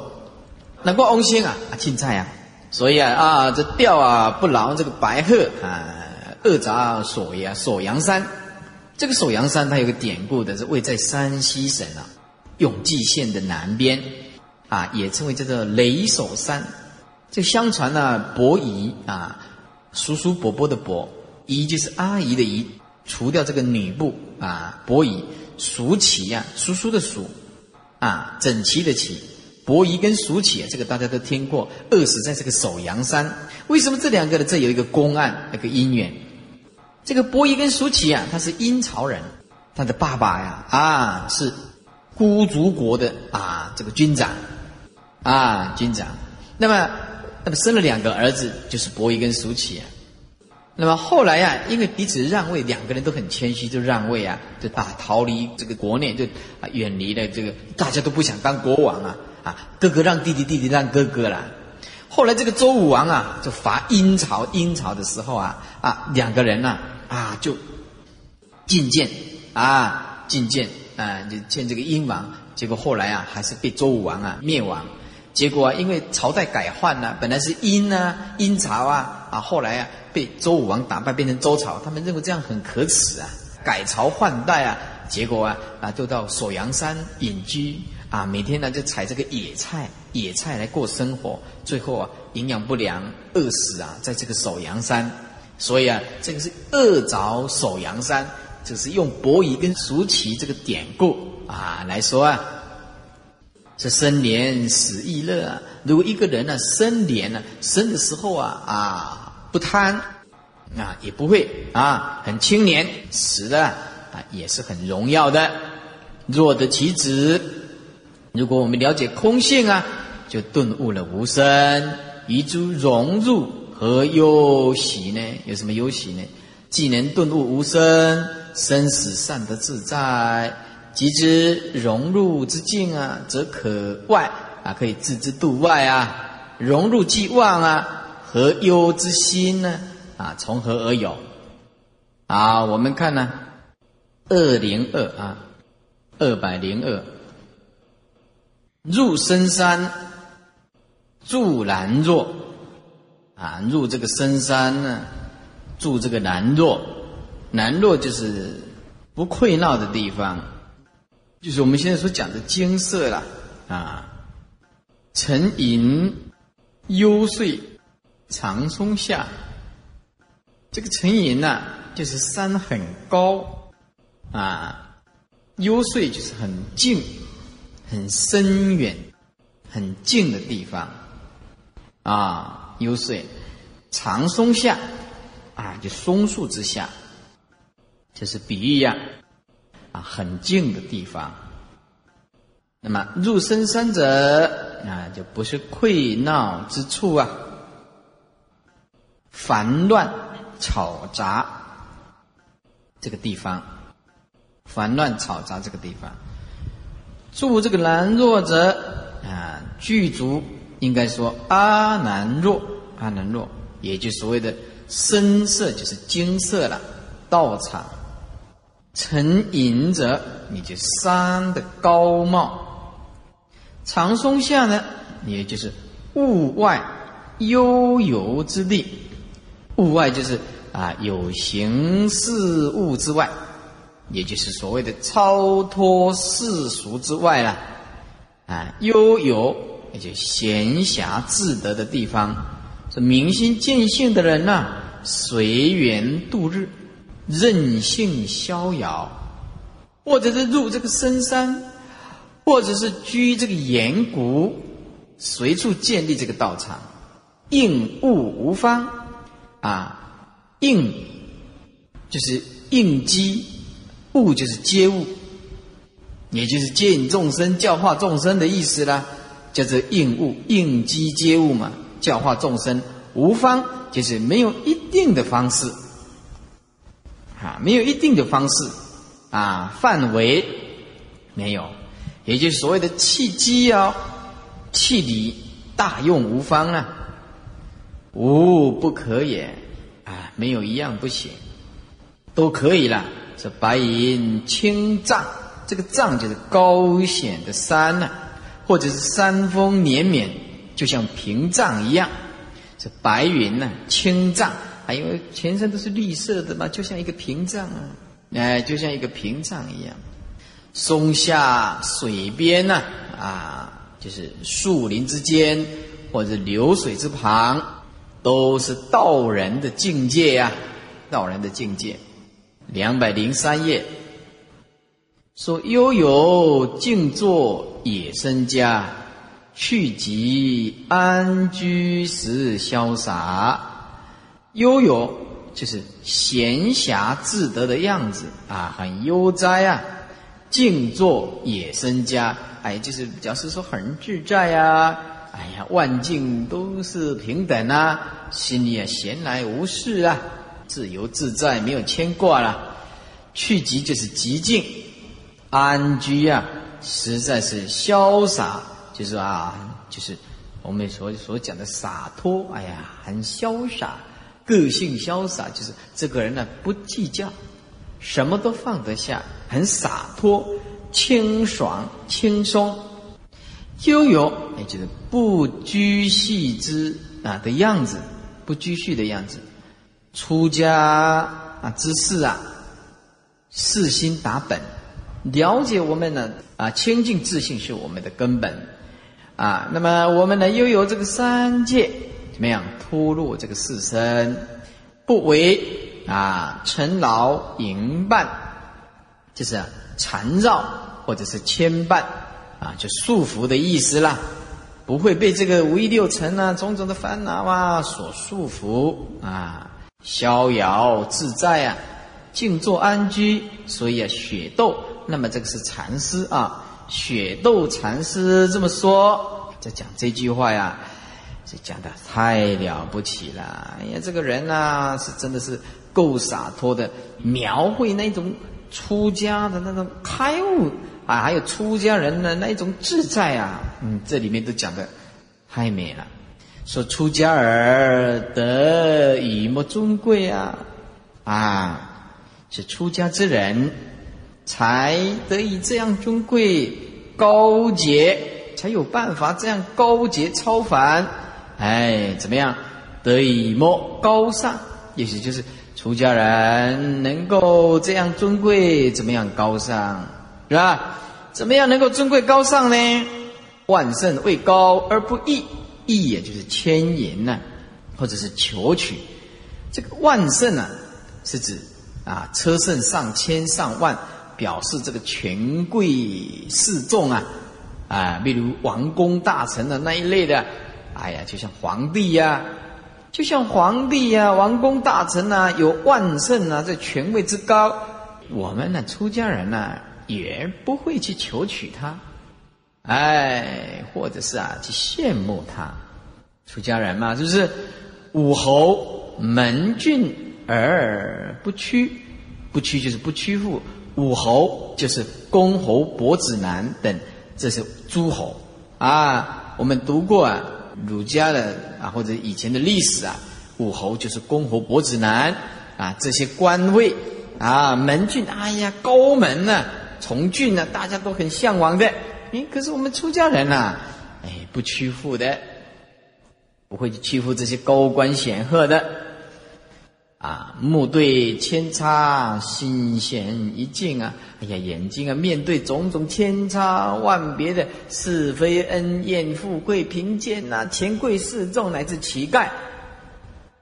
难怪翁仙啊，啊，青菜啊，所以啊啊，这钓啊不劳这个白鹤啊，二杂锁呀锁阳山。这个锁阳山它有个典故的，是位在山西省啊永济县的南边啊，也称为叫做雷首山。这相传呢，伯夷啊，叔叔伯伯的伯，姨就是阿姨的姨，除掉这个女部啊，伯夷叔齐呀，叔叔的叔啊，整齐的齐。伯夷跟叔齐啊，这个大家都听过，饿死在这个首阳山。为什么这两个呢？这有一个公案，一个姻缘。这个伯夷跟叔齐啊，他是殷朝人，他的爸爸呀啊是孤竹国的啊这个军长啊军长。那么那么生了两个儿子，就是伯夷跟叔齐啊。那么后来呀，因为彼此让位，两个人都很谦虚，就让位啊，就啊逃离这个国内，就啊远离了这个，大家都不想当国王啊。啊，哥哥让弟弟，弟弟让哥哥了。后来这个周武王啊，就伐殷朝，殷朝的时候啊，啊，两个人呢，啊，就觐见啊，觐见啊，就见这个殷王。结果后来啊，还是被周武王啊灭亡。结果啊，因为朝代改换了，本来是殷啊，殷朝啊，啊，后来啊，被周武王打败，变成周朝。他们认为这样很可耻啊，改朝换代啊。结果啊，啊，就到首阳山隐居。啊，每天呢就采这个野菜，野菜来过生活，最后啊营养不良，饿死啊，在这个首阳山。所以啊，这个是饿着首阳山，就是用伯夷跟叔齐这个典故啊来说啊，这生年死亦乐啊。如果一个人呢生年呢生的时候啊啊不贪啊，也不会啊很青年，死的啊也是很荣耀的。若得其子。如果我们了解空性啊，就顿悟了无生，于诸融入何忧喜呢？有什么忧喜呢？既能顿悟无生，生死善得自在，即知融入之境啊，则可外啊，可以置之度外啊。融入即忘啊，何忧之心呢？啊，从何而有？啊，我们看呢，二零二啊，二百零二。入深山，住兰若，啊，入这个深山呢，住这个兰若，兰若就是不愧闹的地方，就是我们现在所讲的精色了，啊，沉吟幽邃，长松下，这个沉吟呐，就是山很高，啊，幽邃就是很静。很深远、很静的地方，啊，幽邃，长松下，啊，就松树之下，就是比喻呀，啊，很静的地方。那么入深山者，啊，就不是溃闹之处啊，烦乱吵杂这个地方，烦乱吵杂这个地方。住这个难若者啊，具足应该说阿难若，阿难若，也就所谓的深色，就是金色了。道场沉隐者，你就山的高貌；长松下呢，也就是物外悠游之地。物外就是啊，有形事物之外。也就是所谓的超脱世俗之外了，啊，悠游也就闲暇自得的地方，是明心见性的人呐，随缘度日，任性逍遥，或者是入这个深山，或者是居这个岩谷，随处建立这个道场，应物无方，啊，应就是应机。物就是接物，也就是接引众生、教化众生的意思啦，叫做应物、应机接物嘛。教化众生无方，就是没有一定的方式，啊，没有一定的方式，啊，范围没有，也就是所谓的契机哦，气理大用无方啊，无不可也，啊，没有一样不行，都可以了。是白云青藏，这个藏就是高险的山呐，或者是山峰连绵，就像屏障一样。是白云呐，青藏，还因为全身都是绿色的嘛，就像一个屏障啊，哎，就像一个屏障一样。松下水边呐，啊，就是树林之间或者流水之旁，都是道人的境界呀，道人的境界。两百零三页说：“悠游静坐野生家，去即安居时潇洒。悠游就是闲暇自得的样子啊，很悠哉啊。静坐野生家，哎，就是表示说很自在呀。哎呀，万境都是平等啊，心里啊闲来无事啊。”自由自在，没有牵挂了。去极就是极静，安居啊，实在是潇洒，就是啊，就是我们所所讲的洒脱。哎呀，很潇洒，个性潇洒，就是这个人呢不计较，什么都放得下，很洒脱、清爽、轻松、悠游，哎就是不拘细之啊的样子，不拘束的样子。出家啊之事啊，四心达本，了解我们呢啊，清净自信是我们的根本啊。那么我们呢，又有这个三界，怎么样脱入这个四身，不为啊尘劳营伴，就是缠绕或者是牵绊啊，就束缚的意思啦。不会被这个五欲六尘啊种种的烦恼啊所束缚啊。逍遥自在啊，静坐安居，所以啊，雪窦，那么这个是禅师啊，雪窦禅师这么说，在讲这句话呀，这讲的太了不起了。哎呀，这个人呐，是真的是够洒脱的，描绘那种出家的那种开悟啊，还有出家人的那种自在啊，嗯，这里面都讲的太美了。说出家儿得以莫尊贵啊，啊，是出家之人才得以这样尊贵高洁，才有办法这样高洁超凡。哎，怎么样得以莫高尚？意思就是出家人能够这样尊贵，怎么样高尚？是吧？怎么样能够尊贵高尚呢？万圣位高而不易。易也就是千言呢，或者是求取。这个万圣啊，是指啊车胜上千上万，表示这个权贵示众啊啊，例如王公大臣的那一类的，哎呀，就像皇帝呀，就像皇帝呀，王公大臣呐，有万圣啊，这权位之高，我们呢出家人呢也不会去求取他。哎，或者是啊，去羡慕他，出家人嘛，就是武侯门郡而不屈，不屈就是不屈服。武侯就是公侯伯子男等，这是诸侯啊。我们读过啊，儒家的啊，或者以前的历史啊，武侯就是公侯伯子男啊，这些官位啊，门郡，哎呀，高门呢，从俊呢，大家都很向往的。哎，可是我们出家人呐，哎，不屈服的，不会去欺负这些高官显赫的，啊，目对千差，心弦一静啊，哎呀，眼睛啊，面对种种千差万别的是非恩怨、富贵贫贱呐，权贵势众乃至乞丐，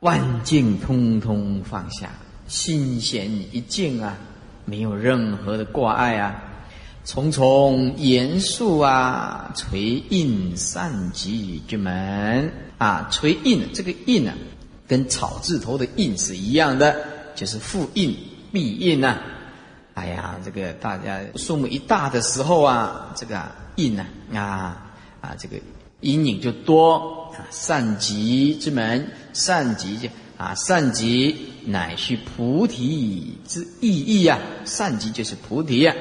万境通通放下，心弦一静啊，没有任何的挂碍啊。重重严肃啊，垂印善集之门啊，垂印这个印呢，跟草字头的印是一样的，就是复印、必印呐。哎呀，这个大家数目一大的时候啊，这个印呢啊啊，这个阴影就多啊。善集之门，善集就啊，善集乃是菩提之意义啊，善集就是菩提呀。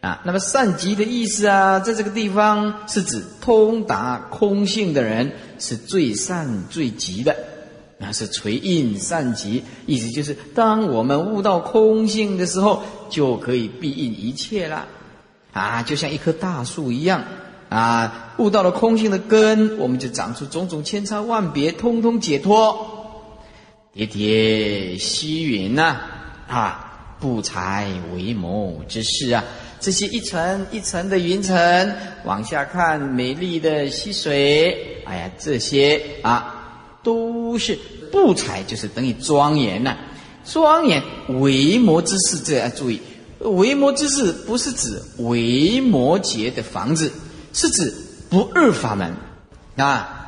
啊，那么善极的意思啊，在这个地方是指通达空性的人是最善最极的，那是垂印善极，意思就是当我们悟到空性的时候，就可以必应一切了。啊，就像一棵大树一样，啊，悟到了空性的根，我们就长出种种千差万别，通通解脱。叠叠溪云呐，啊，不才为谋之事啊。这些一层一层的云层，往下看，美丽的溪水，哎呀，这些啊，都是不才，就是等于庄严呐。庄严为魔之事，这要注意。为魔之事不是指为魔劫的房子，是指不二法门啊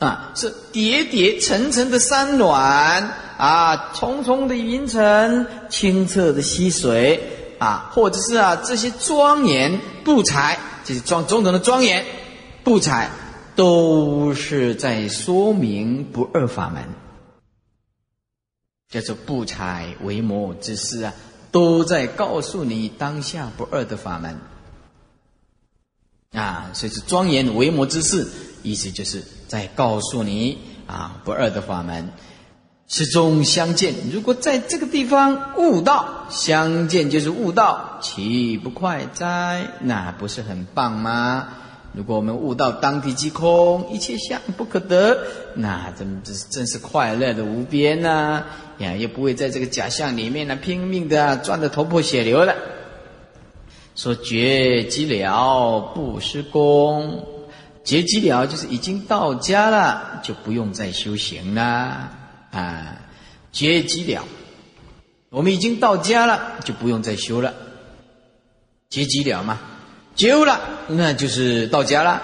啊，是叠叠层层的山峦啊，重重的云层，清澈的溪水啊，或者是啊这些庄严布材，这些庄种种的庄严布材，都是在说明不二法门，叫做布材为魔之事啊。都在告诉你当下不二的法门啊，所以是庄严为魔之事，意思就是在告诉你啊不二的法门，始终相见。如果在这个地方悟道，相见就是悟道，岂不快哉？那不是很棒吗？如果我们悟到当体即空，一切相不可得，那真真是真是快乐的无边呐！呀，又不会在这个假象里面呢，拼命的钻得头破血流了。说觉即了不施功，觉寂了就是已经到家了，就不用再修行了啊。觉寂了，我们已经到家了，就不用再修了。觉寂了嘛，觉悟了，那就是到家了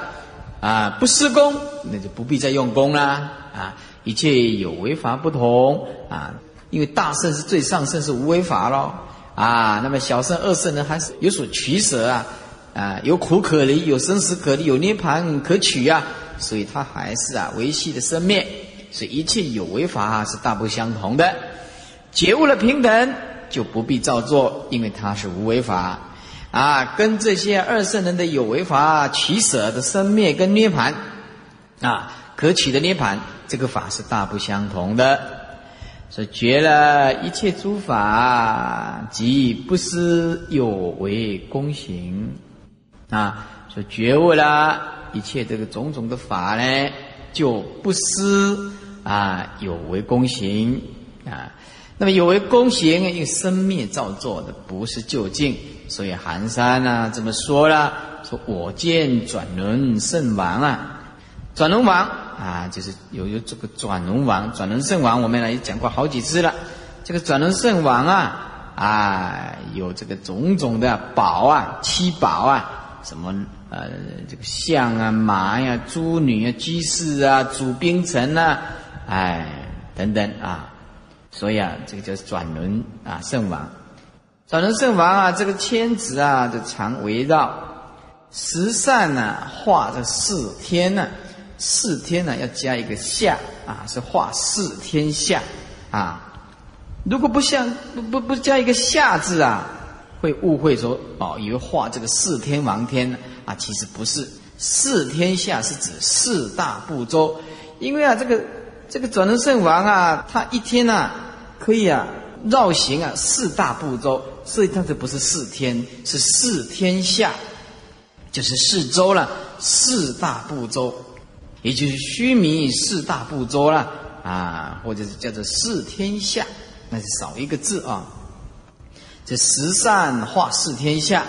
啊。不施功，那就不必再用功啦啊。一切有为法不同啊。因为大圣是最上圣，是无为法咯。啊，那么小圣、二圣呢，还是有所取舍啊，啊，有苦可离，有生死可离，有涅盘可取啊，所以它还是啊维系的生灭，所以一切有为法是大不相同的。觉悟了平等，就不必造作，因为它是无为法啊，跟这些二圣人的有为法取舍的生灭跟涅盘啊可取的涅盘，这个法是大不相同的。所以觉了一切诸法，即不思有为功行啊！说觉悟了一切这个种种的法呢，就不思啊有为功行啊。那么有为功行，因为生灭造作的，不是究竟。所以寒山呢这么说了：说我见转轮圣王啊，转轮王。啊，就是有有这个转轮王、转轮圣王，我们来讲过好几次了。这个转轮圣王啊，啊，有这个种种的宝啊、七宝啊，什么呃，这个象啊、马呀、猪女啊、居士啊、主兵臣啊，哎，等等啊。所以啊，这个叫转轮啊圣王。转轮圣王啊，这个千子啊，就常围绕十善呢，化这四天呢。四天呢，要加一个下啊，是画四天下啊。如果不像不不不加一个下字啊，会误会说哦，以为画这个四天王天啊，其实不是。四天下是指四大部洲，因为啊，这个这个转轮圣王啊，他一天啊可以啊绕行啊四大部洲，所以他这不是四天，是四天下，就是四周了，四大部洲。也就是须弥四大部洲了啊，或者是叫做四天下，那是少一个字啊。这十善化世天下，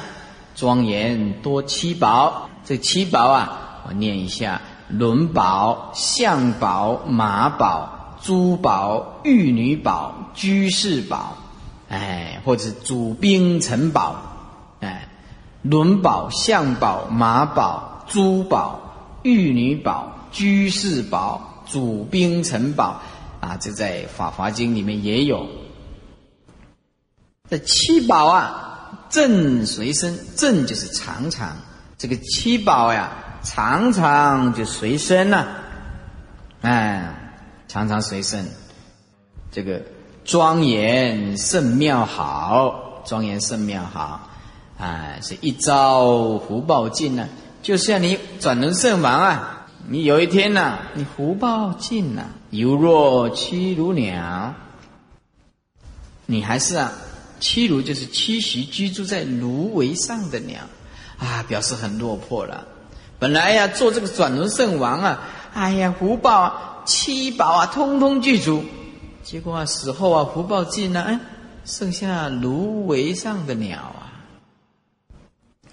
庄严多七宝。这七宝啊，我念一下：轮宝、象宝、马宝、珠宝、玉女宝、居士宝，哎，或者主兵城堡，哎，轮宝、象宝、马宝、珠宝、玉女宝。居士宝、主兵城堡啊，这在《法华经》里面也有。这七宝啊，正随身，正就是常常。这个七宝呀，常常就随身呐，哎，常常随身。这个庄严圣妙好，庄严圣妙好，哎，是一朝福报尽呢。就像你转轮圣王啊。你有一天呢，你福报尽了，犹若栖如鸟，你还是啊，栖如就是栖息居住在芦苇上的鸟，啊，表示很落魄了。本来呀，做这个转轮圣王啊，哎呀，福报啊、七宝啊，通通具足。结果啊，死后啊，福报尽了，哎，剩下芦苇上的鸟啊，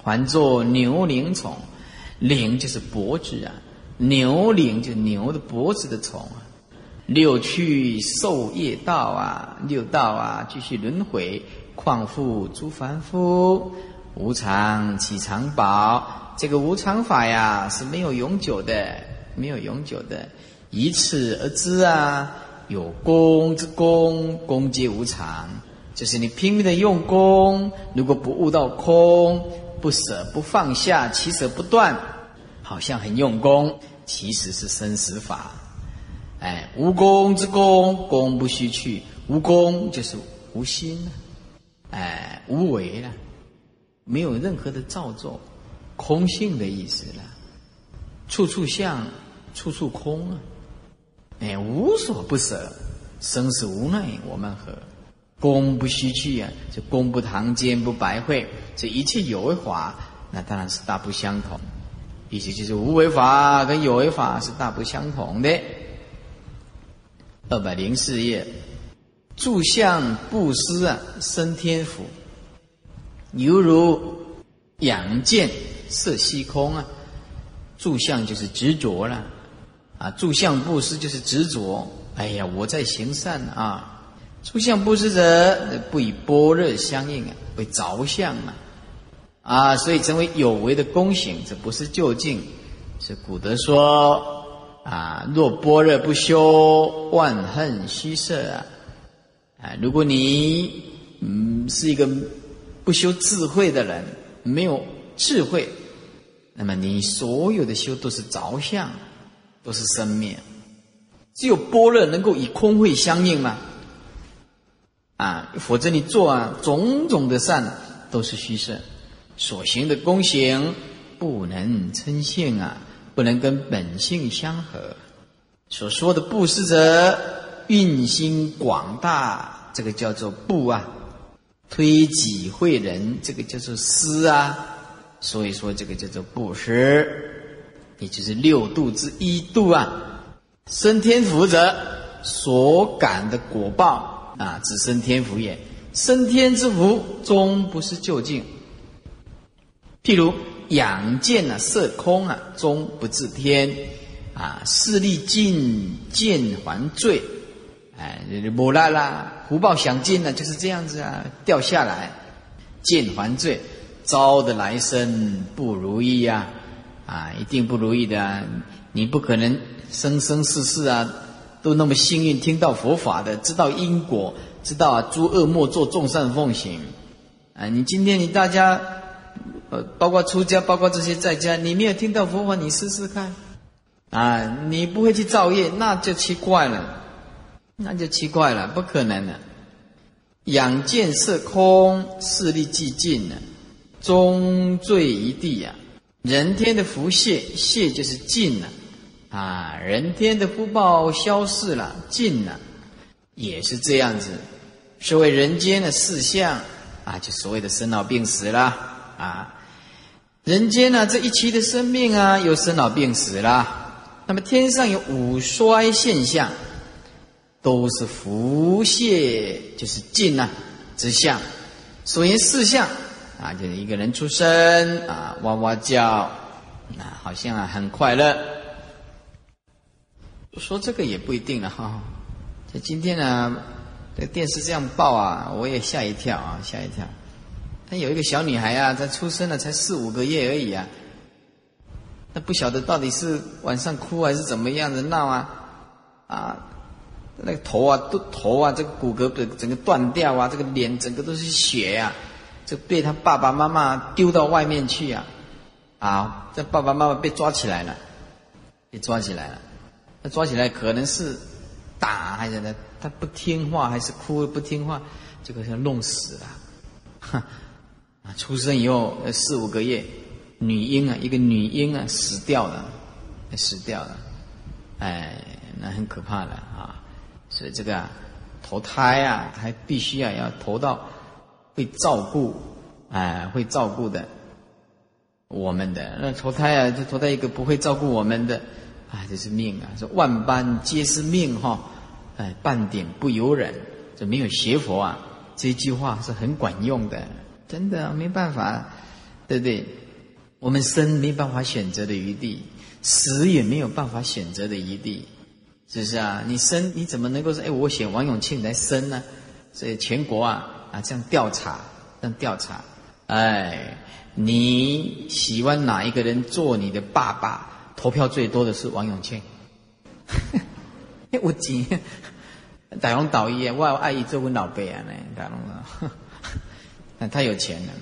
还作牛铃虫，铃就是脖子啊，牛铃就牛的脖子的虫啊。六去受业道啊，六道啊，继续轮回，况复诸凡夫，无常岂常保？这个无常法呀是没有永久的，没有永久的。以此而知啊，有功之功，功皆无常。就是你拼命的用功，如果不悟到空，不舍不放下，起舍不断，好像很用功，其实是生死法。哎，无功之功，功不虚去。无功就是无心，哎，无为了，没有任何的造作。空性的意思了，处处相，处处空啊！哎，无所不舍，生死无奈，我们何？功不虚去啊！这功不堂间不白费，这一切有为法，那当然是大不相同。意思就是无为法跟有为法是大不相同的。二百零四页，住相布施啊，生天福，犹如养剑。色虚空啊，住相就是执着了啊，住相布施就是执着。哎呀，我在行善啊，住相布施者不以般若相应啊，为着相啊啊，所以成为有为的功行，这不是就近。是古德说啊，若般若不修，万恨虚设啊。啊，如果你嗯是一个不修智慧的人，没有智慧。那么你所有的修都是着相，都是生灭，只有般若能够与空慧相应吗？啊，否则你做啊种种的善都是虚设，所行的功行不能称性啊，不能跟本性相合。所说的布施者运心广大，这个叫做布啊；推己惠人，这个叫做施啊。所以说，这个叫做布施，也就是六度之一度啊。升天福者所感的果报啊，只升天福也。升天之福终不是究竟。譬如养剑啊，射空啊，终不至天啊。势力尽，剑还坠。哎，摩拉啦，福报享尽了，就是这样子啊，掉下来，剑还坠。招的来生不如意呀，啊，一定不如意的。你不可能生生世世啊，都那么幸运听到佛法的，知道因果，知道，诸恶莫作，众善奉行。啊，你今天你大家，包括出家，包括这些在家，你没有听到佛法，你试试看，啊，你不会去造业，那就奇怪了，那就奇怪了，不可能的。养见色空，势力寂尽了。终坠一地呀！人天的福谢，谢就是尽了啊！人天的福报消逝了，尽了，也是这样子。所谓人间的四相啊，就所谓的生老病死啦啊！人间呢，这一期的生命啊，有生老病死啦。那么天上有五衰现象，都是福谢，就是尽啊之相。所言四相。啊，就是一个人出生啊，哇哇叫，啊，好像啊很快乐。说这个也不一定了哈。这今天呢，这电视这样报啊，我也吓一跳啊，吓一跳。他有一个小女孩啊，才出生了才四五个月而已啊，那不晓得到底是晚上哭还是怎么样的闹啊，啊，那个头啊都头啊，这个骨骼的整个断掉啊，这个脸整个都是血呀。就被他爸爸妈妈丢到外面去呀，啊，这爸爸妈妈被抓起来了，被抓起来了，那抓起来可能是打还是呢？他不听话还是哭不听话，这个要弄死了，哈，啊，出生以后四五个月，女婴啊，一个女婴啊死掉了，死掉了，哎，那很可怕的啊。所以这个啊，投胎啊，还必须啊要投到会照顾，哎，会照顾的我们的。那投胎啊，就投胎一个不会照顾我们的，啊，这是命啊。说万般皆是命哈，哎，半点不由人。这没有邪佛啊，这句话是很管用的，真的没办法，对不对？我们生没办法选择的余地，死也没有办法选择的余地。是不是啊？你生你怎么能够说？哎，我选王永庆来生呢？所以全国啊啊这样调查，这样调查，哎，你喜欢哪一个人做你的爸爸？投票最多的是王永庆。哎，我急，大龙导医啊，我爱意做我老辈啊呢，大龙啊，太有钱了。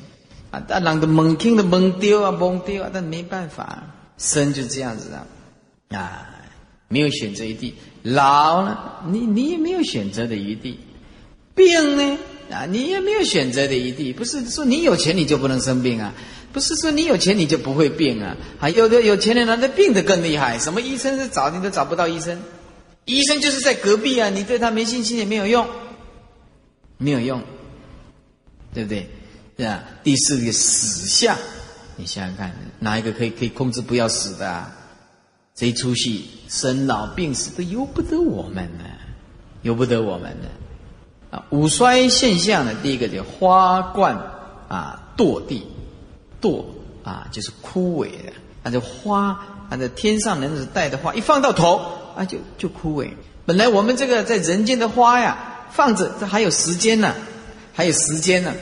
啊，但人的蒙听的蒙丢啊，蒙丢啊，但没办法，生就这样子啊，啊。没有选择余地，老了，你你也没有选择的余地；病呢，啊，你也没有选择的余地。不是说你有钱你就不能生病啊，不是说你有钱你就不会病啊。还有的有钱人呢，他病得更厉害，什么医生是找你都找不到医生，医生就是在隔壁啊，你对他没信心也没有用，没有用，对不对？对啊。第四个死相，你想想看，哪一个可以可以控制不要死的？啊？这一出戏，生老病死都由不得我们呢，由不得我们呢。啊，五衰现象呢，第一个叫花冠啊堕地，堕啊就是枯萎的，那就花，那这天上人子带的花，一放到头啊就就枯萎。本来我们这个在人间的花呀，放着这还有时间呢，还有时间呢，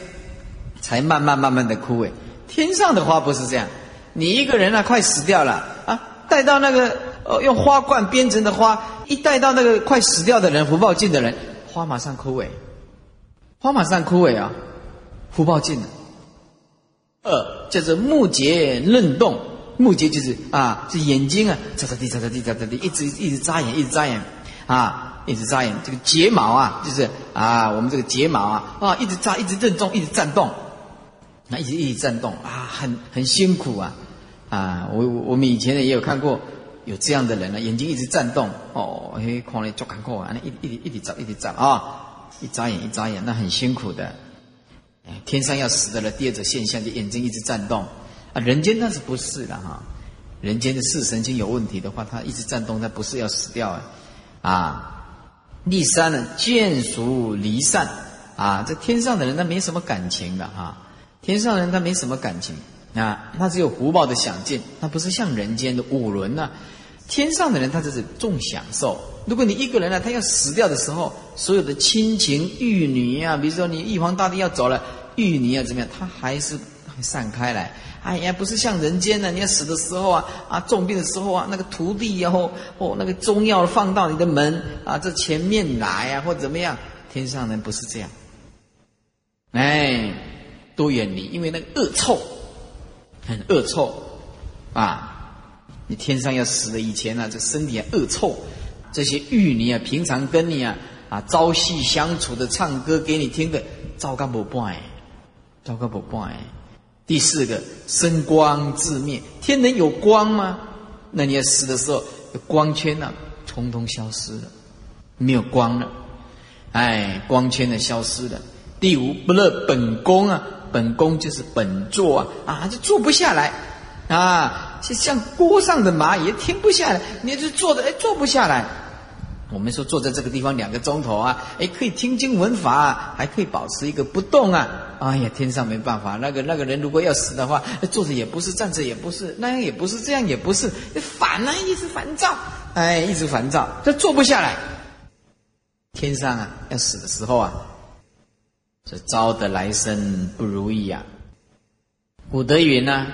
才慢慢慢慢的枯萎。天上的花不是这样，你一个人啊快死掉了啊。带到那个呃用花冠编成的花，一带到那个快死掉的人福报尽的人，花马上枯萎，花马上枯萎啊，福报尽了。二叫做目结韧动，目结就是啊，这眼睛啊，眨眨地眨眨地眨眨地，一直一直眨眼，一直眨眼啊，一直眨眼。这个睫毛啊，就是啊，我们这个睫毛啊啊，一直眨，一直震动，一直颤动，那一直一直颤动啊，很很辛苦啊。啊，我我们以前呢也有看过有这样的人呢，眼睛一直颤动，哦，嘿，看了就看过啊，那一一一直眨一直眨啊，一眨眼一眨眼，那很辛苦的。哎，天上要死的了，第二种现象就眼睛一直颤动啊，人间那是不是的哈？人间的视神经有问题的话，他一直颤动，他不是要死掉啊。啊，第三呢，见熟离散啊，这天上的人他没什么感情的哈，天上人他没什么感情。啊，他只有福报的享尽，他不是像人间的五轮呐。天上的人他就是重享受。如果你一个人呢，他要死掉的时候，所有的亲情、玉女啊，比如说你玉皇大帝要走了，玉女啊怎么样，他还是会散开来。哎呀，不是像人间呢，你要死的时候啊，啊重病的时候啊，那个徒弟然后哦那个中药放到你的门啊这前面来啊，或怎么样，天上人不是这样。哎，都远离，因为那个恶臭。很恶臭，啊！你天上要死了以前呢，这身体恶臭。这些玉女啊，平常跟你啊啊朝夕相处的，唱歌给你听的，糟糕不败，糟糕不败。第四个，生光自灭，天人有光吗？那你要死的时候，光圈呢，通通消失了，没有光了。哎，光圈呢消失了。第五，不乐本宫啊。本宫就是本座啊，啊，就坐不下来，啊，就像锅上的蚂蚁，停不下来。你就坐着，哎，坐不下来。我们说坐在这个地方两个钟头啊，哎，可以听经闻法，还可以保持一个不动啊。哎呀，天上没办法，那个那个人如果要死的话，坐着也不是，站着也不是，那样也不是，这样也不是，烦啊，一直烦躁，哎，一直烦躁，这坐不下来。天上啊，要死的时候啊。这招得来生不如意啊！古德云呢，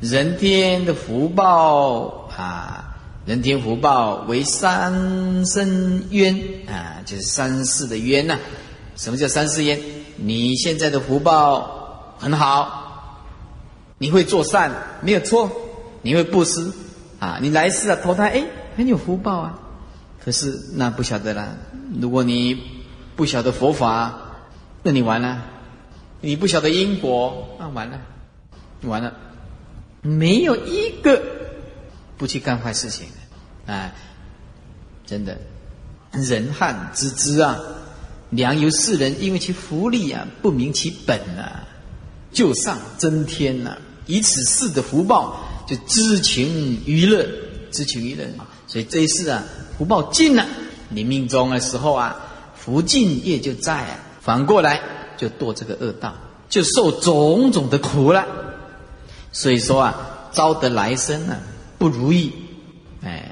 人天的福报啊，人天福报为三生冤啊，就是三世的冤呐。什么叫三世冤？你现在的福报很好，你会做善，没有错，你会布施啊，你来世啊投胎，哎，很有福报啊。可是那不晓得了，如果你不晓得佛法。那你完了，你不晓得因果，那完了，完了，没有一个不去干坏事情，啊，真的，人汉之知啊，良由世人因为其福利啊，不明其本啊，就上增天呐，以此事的福报，就知情娱乐，知情娱乐，所以这一世啊，福报尽了，你命中的时候啊，福尽业就在啊，反过来就堕这个恶道，就受种种的苦了。所以说啊，招得来生呢不如意，哎，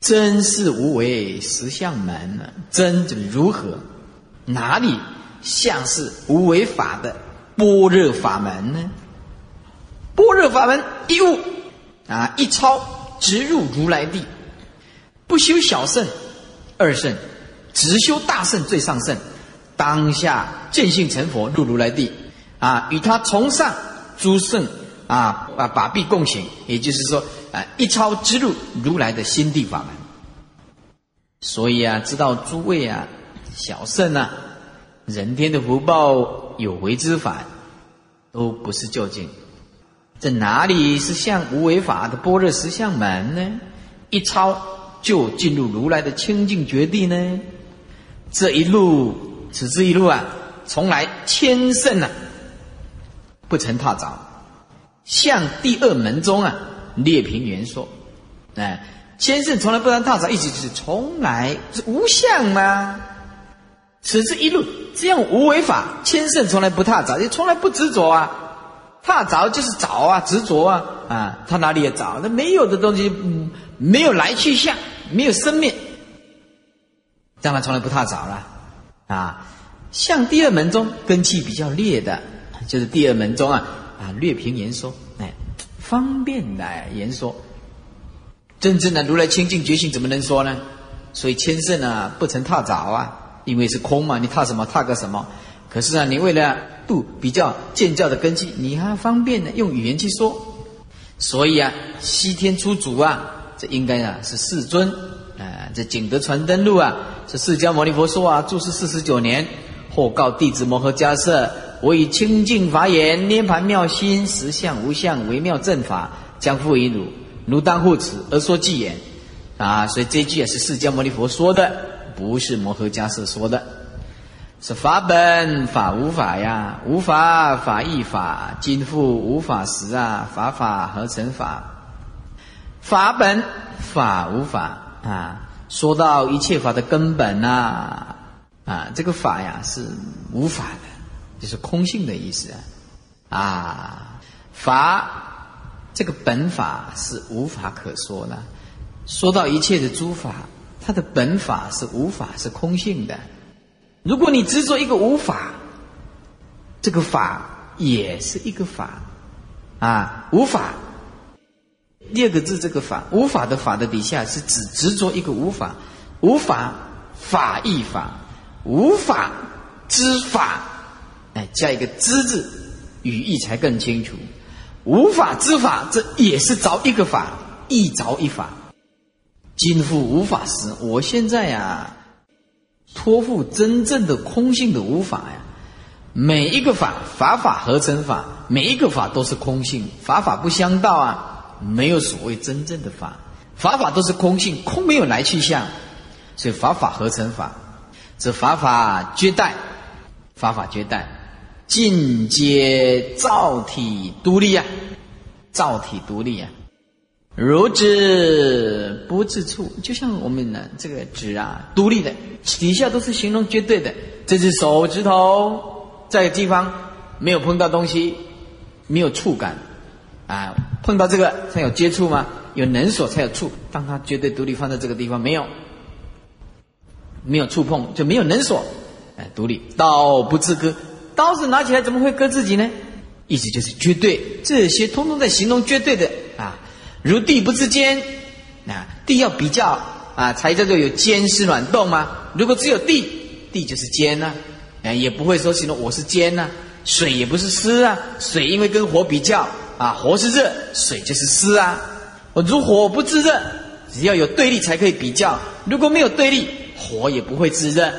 真是无为实相门呢？真就是如何？哪里像是无为法的般若法门呢？般若法门一悟啊，一超直入如来地，不修小圣、二圣，只修大圣最上圣，当下见性成佛入如来地啊，与他从上诸圣。啊啊，把臂共行，也就是说，啊，一超之入如来的心地法门。所以啊，知道诸位啊，小圣啊，人天的福报有为之法，都不是究竟。这哪里是像无为法的般若实相门呢？一超就进入如来的清净绝地呢？这一路，此之一路啊，从来千圣啊，不曾踏着。向第二门中啊，列平原说：“哎，先生从来不让踏着，意思就是从来是无相吗？此之一路，这样无为法，千圣从来不踏着，也从来不执着啊。踏着就是找啊，执着啊，啊，他哪里也找？那没有的东西，没有来去相，没有生命，当然从来不踏着了啊。像第二门中根气比较劣的，就是第二门中啊。”啊，略平言说，哎，方便来言说，真正的如来清净觉性怎么能说呢？所以千圣啊，不曾踏着啊，因为是空嘛，你踏什么？踏个什么？可是啊，你为了度比较见教的根基，你还方便呢，用语言去说。所以啊，西天出主啊，这应该啊是世尊啊，这景德传灯录啊，是释迦牟尼佛说啊，住世四十九年，后告弟子摩诃迦叶。我以清净法眼涅盘妙心实相无相微妙正法将复以汝，汝当护持而说偈言啊！所以这句也是释迦牟尼佛说的，不是摩诃迦叶说的。是法本法无法呀，无法法亦法，今复无法时啊，法法合成法。法本法无法啊，说到一切法的根本呐啊，这个法呀是无法的。就是空性的意思啊，啊，法这个本法是无法可说的。说到一切的诸法，它的本法是无法，是空性的。如果你执着一个无法，这个法也是一个法啊，无法。第二个字这个法，无法的法的底下是指执着一个无法，无法法亦法，无法之法。哎，加一个“知”字，语义才更清楚。无法之法，这也是着一个法，一着一法。今复无法时，我现在呀，托付真正的空性的无法呀。每一个法，法法合成法，每一个法都是空性，法法不相道啊，没有所谓真正的法，法法都是空性，空没有来去相，所以法法合成法，这法法绝代，法法绝代。尽皆造体独立啊，造体独立啊，如指不自处，就像我们呢这个指啊，独立的，底下都是形容绝对的。这只手指头在地方没有碰到东西，没有触感啊，碰到这个才有接触吗？有能所才有触。当它绝对独立放在这个地方，没有，没有触碰就没有能所，哎，独立道不自割。刀子拿起来怎么会割自己呢？意思就是绝对，这些通通在形容绝对的啊。如地不自坚啊，地要比较啊，才叫做有坚是软动吗？如果只有地，地就是坚呐，啊，也不会说形容我是坚呐。水也不是湿啊，水因为跟火比较啊，火是热，水就是湿啊。我如火不自热，只要有对立才可以比较。如果没有对立，火也不会自热，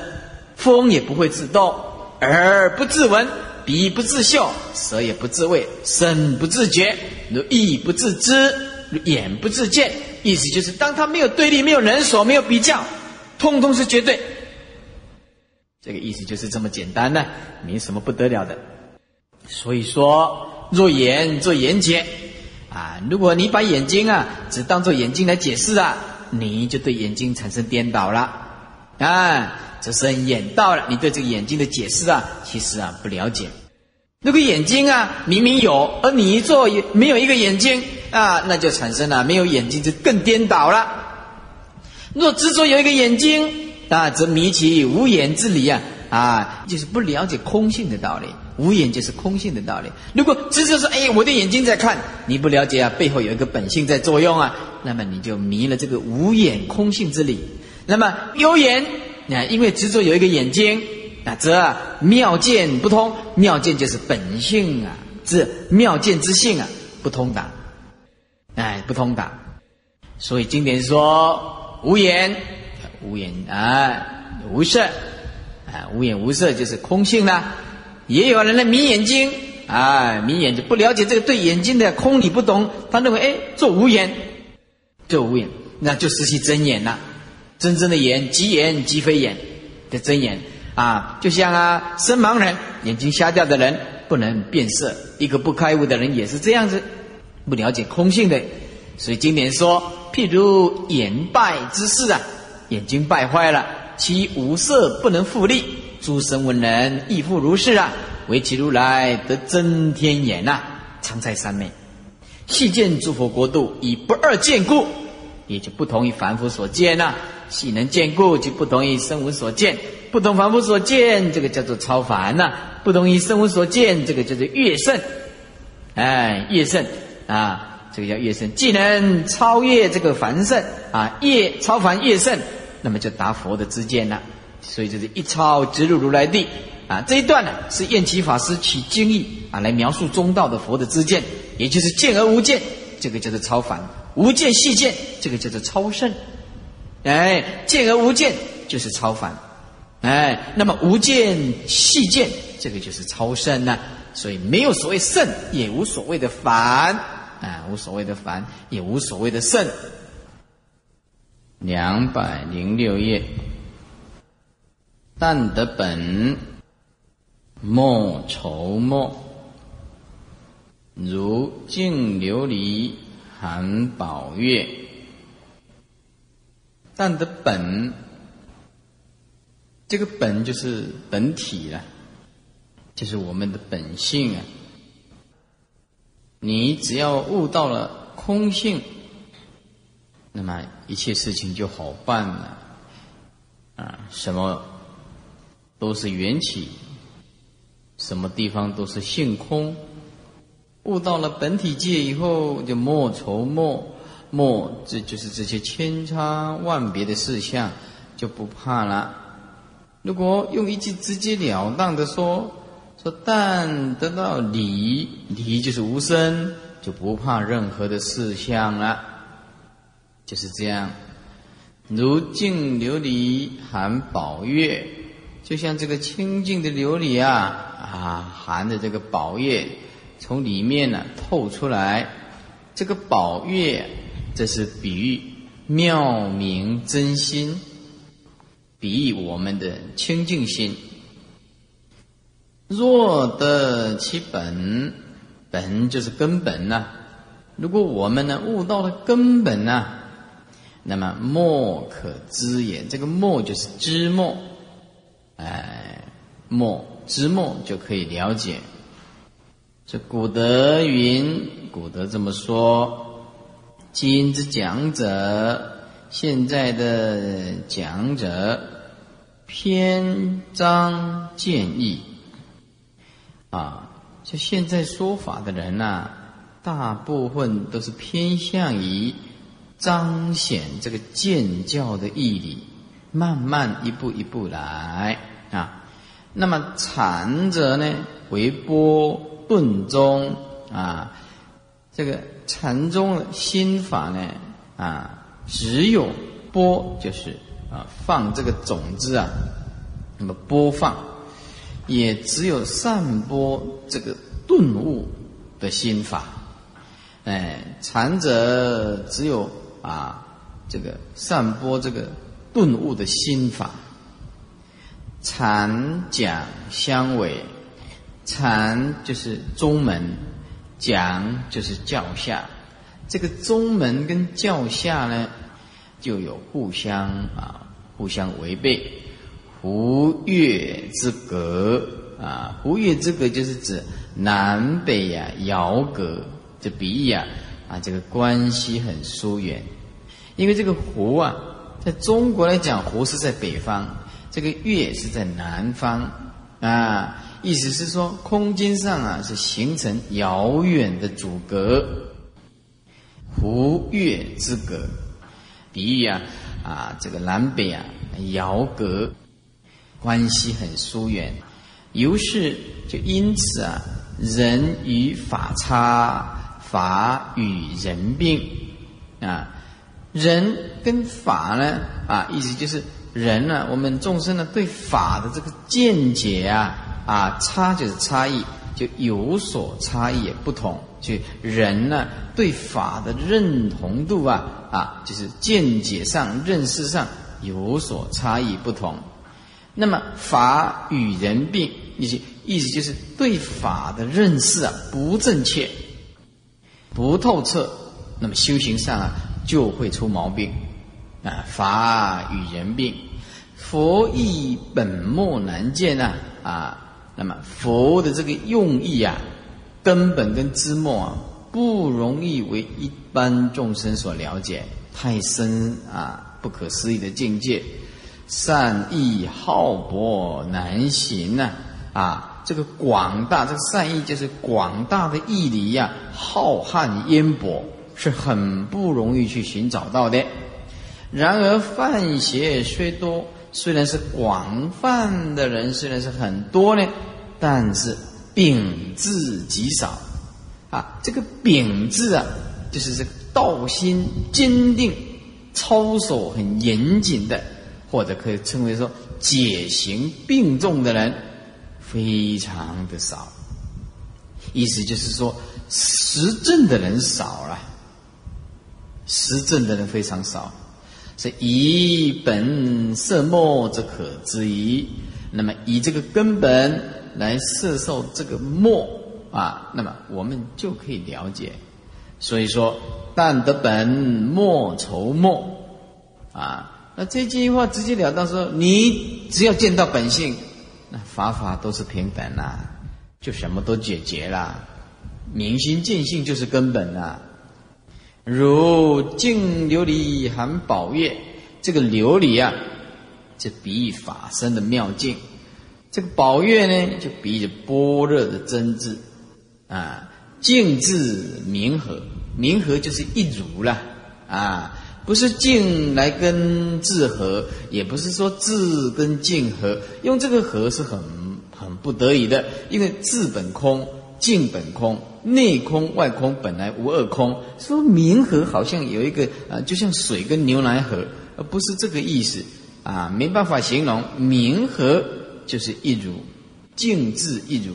风也不会自动。耳不自闻，鼻不自嗅，舌也不自味，身不自觉，如意不自知，眼不自见，意思就是当他没有对立、没有人所、没有比较，通通是绝对。这个意思就是这么简单呢，没什么不得了的。所以说，若眼做眼解啊，如果你把眼睛啊只当做眼睛来解释啊，你就对眼睛产生颠倒了啊，这生眼到了。你对这个眼睛的解释啊，其实啊不了解。如果眼睛啊明明有，而你一做也没有一个眼睛啊，那就产生了没有眼睛就更颠倒了。若执着有一个眼睛。啊，则迷其无眼之理啊！啊，就是不了解空性的道理。无眼就是空性的道理。如果执着说，哎，我的眼睛在看，你不了解啊，背后有一个本性在作用啊，那么你就迷了这个无眼空性之理。那么有眼，啊，因为执着有一个眼睛，那，则妙见不通。妙见就是本性啊，之妙见之性啊，不通达。哎，不通达。所以经典说无眼。无眼啊，无色啊，无眼无色就是空性啦。也有人呢迷眼睛啊，迷眼就不了解这个对眼睛的空理不懂，他认为哎做无眼，做无眼，那就失去真眼了。真正的眼，即眼即非眼的真眼啊，就像啊生盲人眼睛瞎掉的人不能变色，一个不开悟的人也是这样子，不了解空性的。所以经典说，譬如眼败之事啊。眼睛败坏了，其无色不能复利。诸神闻人亦复如是啊！唯其如来得真天眼呐，常在三昧，细见诸佛国度以不二见故，也就不同于凡夫所见呐。细能见故，就不同于声闻所见，不同凡夫所见，这个叫做超凡呐；不同于声闻所见，这个叫做越胜。哎，越胜啊，这个叫越胜，既能超越这个凡圣啊，越超凡越胜。那么就达佛的知见了，所以就是一超直入如来地啊！这一段呢是验其法师取经义啊来描述中道的佛的知见，也就是见而无见，这个叫做超凡；无见细见，这个叫做超胜。哎，见而无见就是超凡，哎，那么无见细见，这个就是超胜呢。所以没有所谓胜，也无所谓的凡啊，无所谓的凡，也无所谓的胜。两百零六页，但得本，莫愁莫，如净琉璃含宝月。但的本，这个本就是本体了，就是我们的本性啊。你只要悟到了空性。那么一切事情就好办了，啊，什么都是缘起，什么地方都是性空。悟到了本体界以后，就莫愁莫莫，这就是这些千差万别的事项就不怕了。如果用一句直截了当的说，说但得到理，理就是无声，就不怕任何的事项了。就是这样，如净琉璃含宝月，就像这个清净的琉璃啊啊，含的这个宝月从里面呢透出来。这个宝月，这是比喻妙明真心，比喻我们的清净心。若得其本，本就是根本呐。如果我们呢悟到了根本呐。那么莫可知也，这个莫就是知莫，哎，莫知莫就可以了解。这古德云，古德这么说：今之讲者，现在的讲者篇章见义啊，就现在说法的人呐，大部分都是偏向于。彰显这个建教的义理，慢慢一步一步来啊。那么禅者呢，为波顿中啊，这个禅宗心法呢啊，只有播就是啊放这个种子啊，那么播放，也只有散播这个顿悟的心法。哎，禅者只有啊，这个散播这个顿悟的心法。禅讲相违，禅就是宗门，讲就是教下。这个宗门跟教下呢，就有互相啊，互相违背。胡越之隔啊，胡越之隔就是指南北呀，遥隔。这比喻啊，啊，这个关系很疏远。因为这个湖啊，在中国来讲，湖是在北方。这个月是在南方啊，意思是说空间上啊是形成遥远的阻隔，湖月之隔，比喻啊啊这个南北啊遥隔，关系很疏远，于是就因此啊人与法差，法与人并啊，人跟法呢啊意思就是。人呢，我们众生呢，对法的这个见解啊，啊，差就是差异，就有所差异也不同。就人呢，对法的认同度啊，啊，就是见解上、认识上有所差异不同。那么法与人并，意思意思就是对法的认识啊不正确、不透彻，那么修行上啊就会出毛病。啊，法与人并，佛意本末难见呐！啊，那么佛的这个用意啊，根本跟枝末啊，不容易为一般众生所了解，太深啊，不可思议的境界，善意浩博难行呐！啊，这个广大，这个善意就是广大的义理呀，浩瀚渊博，是很不容易去寻找到的。然而泛邪虽多，虽然是广泛的人，虽然是很多呢，但是秉字极少。啊，这个秉字啊，就是这个道心坚定、操守很严谨的，或者可以称为说解行并重的人，非常的少。意思就是说，实证的人少了，实证的人非常少。是以本色末则可知矣。那么以这个根本来摄受这个末啊，那么我们就可以了解。所以说，但得本莫愁末啊。那这句话直截了当说，你只要见到本性，那法法都是平等啦，就什么都解决了。明心见性就是根本啦。如净琉璃含宝月，这个琉璃啊，就比喻法身的妙境；这个宝月呢，就比喻般若的真智啊。净智明和，明和就是一如了啊，不是净来跟智合，也不是说智跟净合，用这个合是很很不得已的，因为智本空。净本空，内空外空，本来无二空。说明和好像有一个啊，就像水跟牛奶和，而不是这个意思啊，没办法形容。明和就是一如，静字一如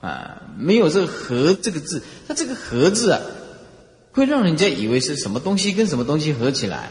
啊，没有这个和这个字，它这个和字啊，会让人家以为是什么东西跟什么东西合起来